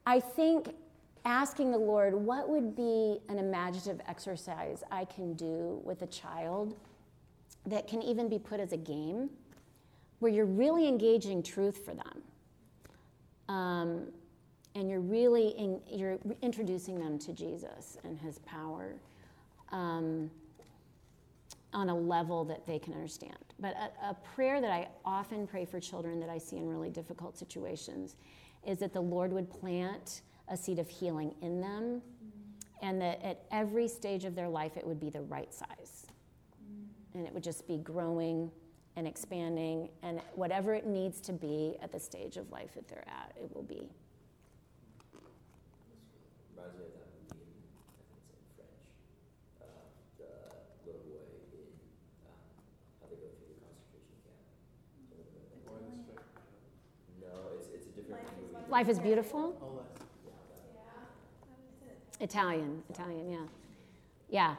I think asking the Lord, what would be an imaginative exercise I can do with a child that can even be put as a game, where you're really engaging truth for them, um, and you're really in, you're introducing them to Jesus and His power um, on a level that they can understand. But a, a prayer that I often pray for children that I see in really difficult situations is that the Lord would plant a seed of healing in them mm-hmm. and that at every stage of their life it would be the right size. Mm-hmm. And it would just be growing and expanding, and whatever it needs to be at the stage of life that they're at, it will be. Reminds me of that movie, I think it's in French, uh, the little boy in, uh, how they go through the concentration camp. Mm-hmm. Boy, the straight- No, it's, it's a different movie. Life is beautiful. Oh, Italian, Italian, yeah. Yeah,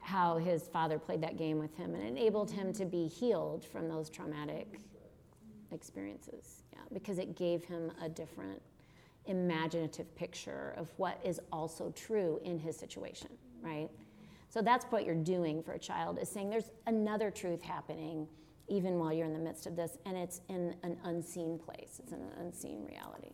how his father played that game with him and enabled him to be healed from those traumatic experiences. Yeah, because it gave him a different imaginative picture of what is also true in his situation, right? So that's what you're doing for a child is saying there's another truth happening even while you're in the midst of this and it's in an unseen place. It's in an unseen reality.